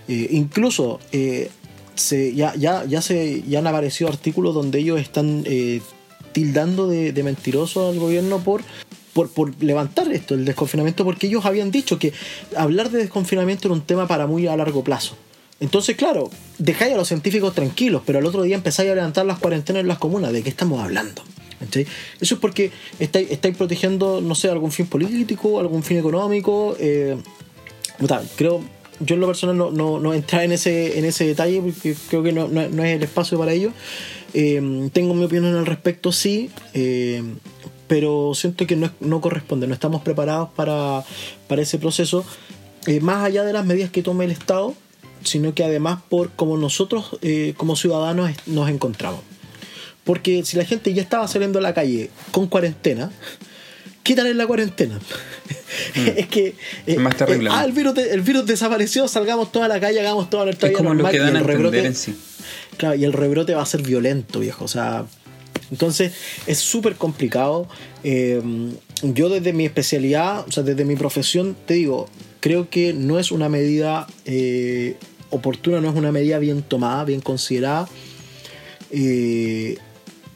Eh, incluso eh, ya, ya, ya, se, ya han aparecido artículos donde ellos están eh, tildando de, de mentiroso al gobierno por, por, por levantar esto, el desconfinamiento, porque ellos habían dicho que hablar de desconfinamiento era un tema para muy a largo plazo. Entonces, claro, dejáis a los científicos tranquilos, pero al otro día empezáis a levantar las cuarentenas en las comunas. ¿De qué estamos hablando? Eso es porque estáis, estáis protegiendo, no sé, algún fin político, algún fin económico. eh, creo, yo en lo personal no, no, no en ese, en ese detalle porque creo que no, no- no es el espacio para ello. Eh, tengo mi opinión al respecto, sí, eh, pero siento que no, no corresponde, no estamos preparados para, para ese proceso, eh, más allá de las medidas que tome el Estado, sino que además por como nosotros eh, como ciudadanos nos encontramos. Porque si la gente ya estaba saliendo a la calle con cuarentena, ¿qué tal es la cuarentena? es que. eh, Más terrible, eh, ah, el virus, de- el virus desapareció, salgamos toda la calle, hagamos toda nuestra Es vida como lo normal que dan a el rebrote- en sí. Claro, y el rebrote va a ser violento, viejo. O sea, entonces es súper complicado. Eh, yo desde mi especialidad, o sea, desde mi profesión, te digo, creo que no es una medida eh, oportuna, no es una medida bien tomada, bien considerada. Eh,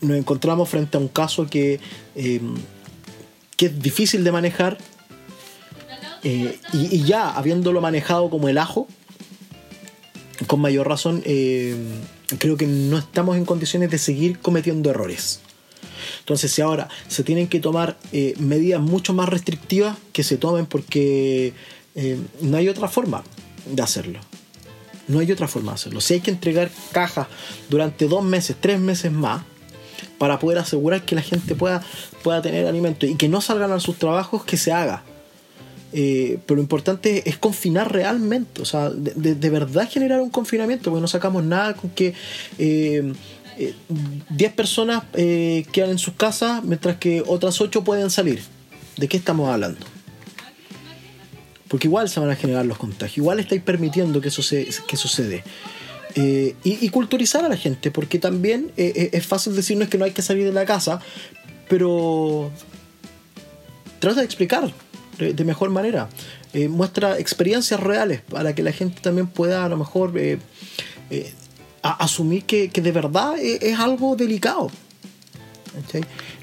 nos encontramos frente a un caso que, eh, que es difícil de manejar. eh, y, ya habiéndolo manejado como el ajo, con mayor razón, eh, creo que no estamos en condiciones de seguir cometiendo errores. Entonces, si ahora se tienen que tomar eh, medidas mucho más restrictivas, que se tomen porque no hay otra forma de hacerlo. No hay otra forma de hacerlo. Si hay que entregar cajas durante dos meses, tres meses más, para poder asegurar que la gente pueda, pueda tener alimento y que no salgan a sus trabajos, que se haga. Eh, pero lo importante es confinar realmente, o sea, de, de- verdad generar un confinamiento, porque no sacamos nada con que eh, eh, 10 personas eh, quedan en sus casas mientras que otras 8 pueden salir. ¿De qué estamos hablando? Porque igual se van a generar los contagios, igual estáis permitiendo que eso, se, que sucede. Eh, y, culturizar a la gente, porque también eh, eh, es fácil decirnos que no hay que salir de la casa, pero trata de explicar de, mejor manera. Muestra experiencias reales para que la gente también pueda a lo mejor asumir que, de verdad es, algo delicado.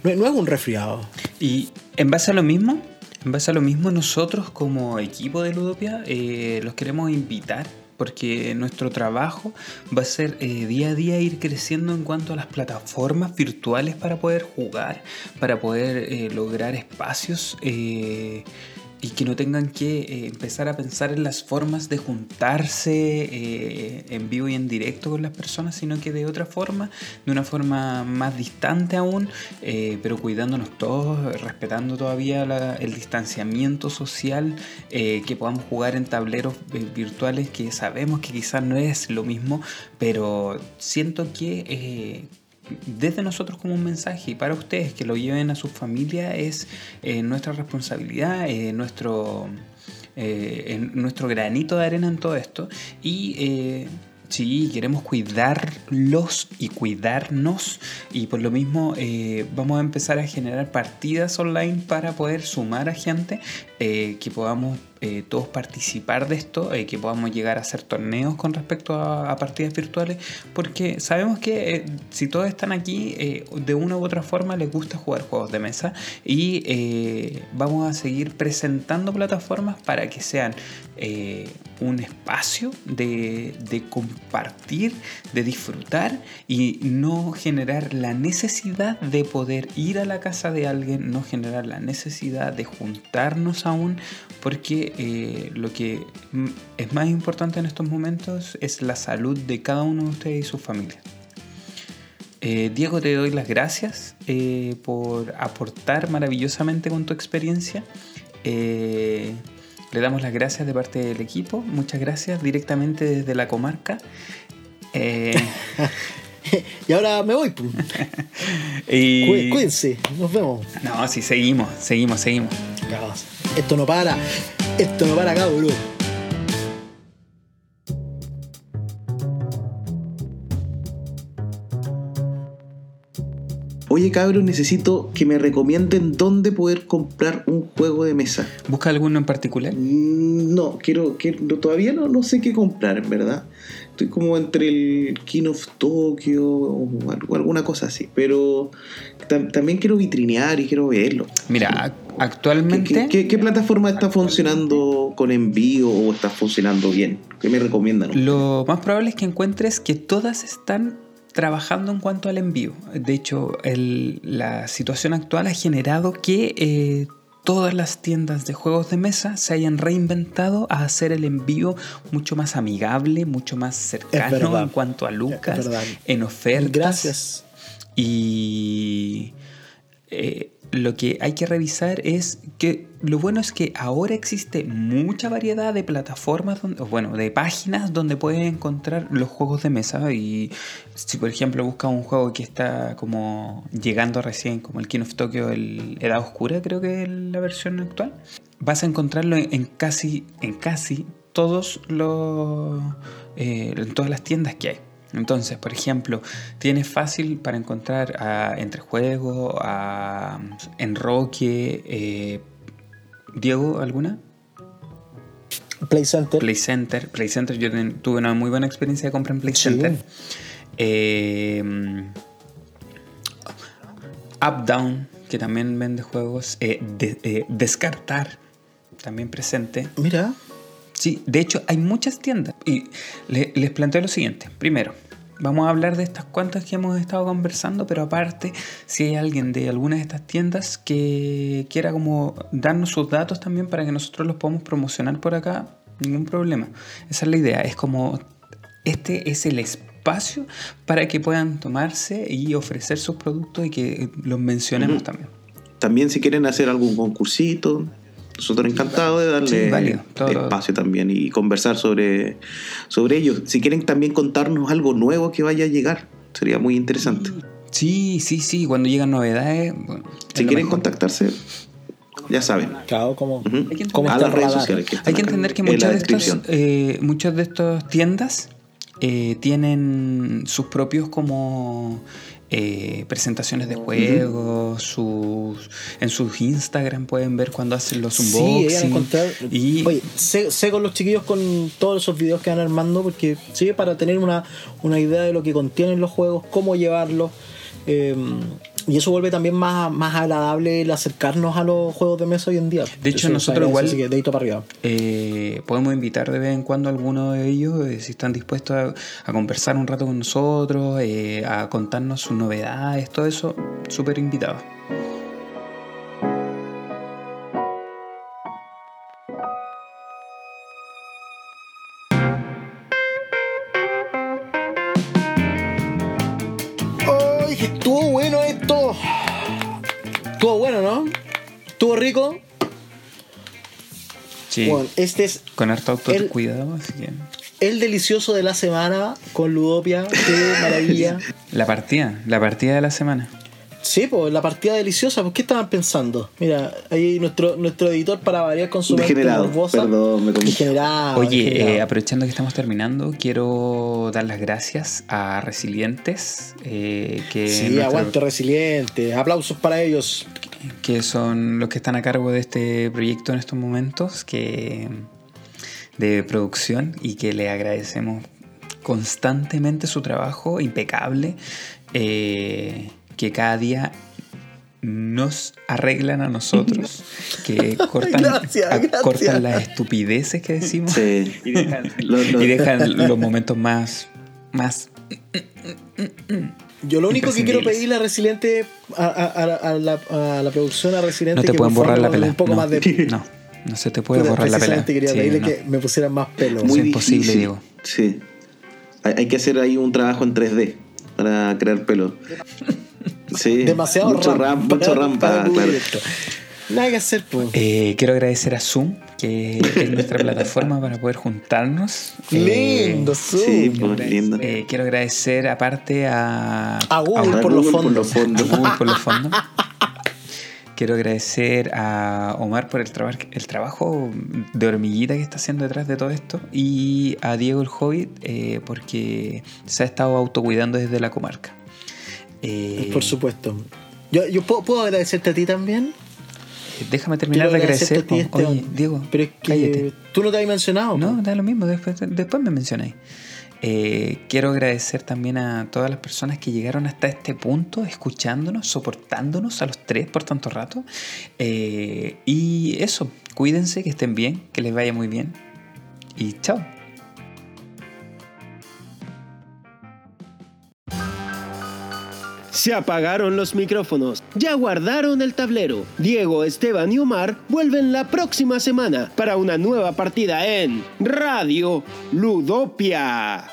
No, es- un resfriado. Y en base a lo mismo, en base a lo mismo, nosotros como equipo de Ludopia los queremos invitar porque nuestro trabajo va a ser eh, día a día ir creciendo en cuanto a las plataformas virtuales para poder jugar, para poder eh, lograr espacios eh, y que no tengan que eh, empezar a pensar en las formas de juntarse eh, en vivo y en directo con las personas, sino que de otra forma, de una forma más distante aún, eh, pero cuidándonos todos, respetando todavía el distanciamiento social, que podamos jugar en tableros virtuales que sabemos que quizás no es lo mismo, pero siento que... desde nosotros como un mensaje. Y para ustedes que lo lleven a su familia es eh, nuestra responsabilidad, eh, nuestro, eh, nuestro granito de arena en todo esto. Y sí, queremos cuidarlos y cuidarnos. Y por lo mismo vamos a empezar a generar partidas online para poder sumar a gente que podamos eh, todos participar de esto, eh, que podamos llegar a hacer torneos con respecto a, partidas virtuales, porque sabemos que eh, si todos están aquí, eh, de una u otra forma les gusta jugar juegos de mesa y vamos a seguir presentando plataformas para que sean un espacio de, de compartir, de disfrutar y no generar la necesidad de poder ir a la casa de alguien, no generar la necesidad de juntarnos aún, porque eh, lo que es más importante en estos momentos es la salud de cada uno de ustedes y sus familias. Eh, Diego, te doy las gracias eh, por aportar maravillosamente con tu experiencia. Le damos las gracias de parte del equipo. Muchas gracias directamente desde la comarca. Y ahora me voy. pues. y- Cuí- Cuídense, nos vemos. No, sí, seguimos, seguimos, seguimos. Cabas. Esto no para. Esto no para acá, boludo. Oye, cabros, necesito que me recomienden dónde poder comprar un juego de mesa. ¿Busca alguno en particular? Mm, No, quiero, quiero todavía no, no sé qué comprar, en verdad. Estoy como entre el King of Tokyo o alguna cosa así. Pero tam- también quiero vitrinear y quiero verlo. Mira, ac- ¿Qué, actualmente... qué- qué- qué plataforma está funcionando con envío o está funcionando bien? ¿Qué me recomiendan? Lo más probable es que encuentres que todas están trabajando en cuanto al envío. De hecho, el- la situación actual ha generado que eh, todas las tiendas de juegos de mesa se hayan reinventado a hacer el envío mucho más amigable, mucho más cercano en cuanto a lucas, en ofertas. Gracias. Y eh, lo que hay que revisar es que lo bueno es que ahora existe mucha variedad de plataformas, donde, bueno, de páginas donde puedes encontrar los juegos de mesa. Y si por ejemplo buscas un juego que está como llegando recién, como el King of Tokyo, el Edad Oscura, creo que es la versión actual, vas a encontrarlo en, en casi, en casi todos los, eh, en todas las tiendas que hay. Entonces, por ejemplo, tienes fácil para encontrar a Entre Juegos, a Enroque, eh, Diego, ¿alguna? Play Center. Play Center. Play Center, yo tuve una muy buena experiencia de compra en Play Sí. Center. Eh, Up Down, que también vende juegos. Eh, de- eh, Descartar, también presente. Mira. Sí, de hecho hay muchas tiendas. Y le- les planteo lo siguiente. Primero, vamos a hablar de estas cuantas que hemos estado conversando, pero aparte, si hay alguien de alguna de estas tiendas que quiera como darnos sus datos también para que nosotros los podamos promocionar por acá, ningún problema. Esa es la idea. Es como, este es el espacio para que puedan tomarse y ofrecer sus productos y que los mencionemos también. También si quieren hacer algún concursito, nosotros encantados de darle Sí, válido, todo lo- espacio también y conversar sobre, sobre ello. Si quieren también contarnos algo nuevo que vaya a llegar, sería muy interesante. Sí, sí, sí. Cuando llegan novedades, bueno, Si quieren mejor. contactarse, ya saben. Claro, como. Ujú. Hay que ¿Cómo a las redes sociales que están Hay que entender que en muchas de, estas, descripción. eh, muchas de estas tiendas eh, tienen sus propios como eh, presentaciones de juegos, sus, en sus Instagram pueden ver cuando hacen los Sí, ahí van a unboxing. encontrar. y Oye, sé, sé con los chiquillos con todos esos videos que van armando, porque sí, para tener una, una idea de lo que contienen los juegos, cómo llevarlos. eh, Y eso vuelve también más, más agradable el acercarnos a los juegos de mesa hoy en día. De hecho, Eso nosotros igual- así que dedito para arriba. Eh, podemos invitar de vez en cuando a alguno de ellos, eh, si están dispuestos a, a conversar un rato con nosotros, eh, a contarnos sus novedades, todo eso, súper invitados. Rico. Sí, Bueno, este es con harto el- autocuidado, así que... el delicioso de la semana con Ludopia. ¡Qué maravilla! La partida, la partida de la semana. Sí, pues la partida deliciosa. ¿Por qué estaban pensando? Mira, ahí nuestro, nuestro editor para variar con su mente Degenerado, morbosa. perdón, me. Degenerado, Oye, degenerado. eh, aprovechando que estamos terminando, quiero dar las gracias a Resilientes, eh, que, Sí, nuestro- aguante resiliente. Aplausos para ellos. Que son los que están a cargo de este proyecto en estos momentos, que de producción y que le agradecemos constantemente su trabajo impecable, eh, que cada día nos arreglan a nosotros, que cortan, Gracias, a- gracias. cortan las estupideces que decimos Sí. y dejan, Lo- lo- y dejan los momentos más, más Yo lo único que quiero pedirle a Resiliente, a, a- a- a la, a la producción, a Resiliente, no te que pueden borrar la pela Un poco no, más de... no no se te puede borrar la precisamente quería Sí, pedirle no. que me pusieran más pelo. Muy- imposible, Diego. Sí. Hay, hay que hacer ahí un trabajo en 3D para crear pelo. Sí. Demasiado mucho RAM. RAM, mucho RAM para, cubrir claro. Nada que hacer, pues. Eh, quiero agradecer a Zoom, que es nuestra plataforma para poder juntarnos. Eh, Lindo, Zoom. Sí, pues lindo. eh, quiero agradecer aparte a, A Google a por los fondos. fondos. a Google por los fondos. Quiero agradecer a Omar por el, traba- el trabajo de hormiguita que está haciendo detrás de todo esto y a Diego el Hobbit eh, porque se ha estado autocuidando desde la comarca. Eh, Por supuesto. Yo, yo puedo, puedo agradecerte a ti también. Déjame terminar de ti, po. Oye. Diego, Pero es que cállate. tú no te habías mencionado. No, da lo mismo, después, después me mencionáis. Eh, quiero agradecer también a todas las personas que llegaron hasta este punto, escuchándonos, soportándonos a los tres por tanto rato. Eh, y eso, cuídense, que estén bien, que les vaya muy bien. Y chao. Se apagaron los micrófonos, ya guardaron el tablero. Diego, Esteban y Omar vuelven la próxima semana para una nueva partida en Radio Ludopia.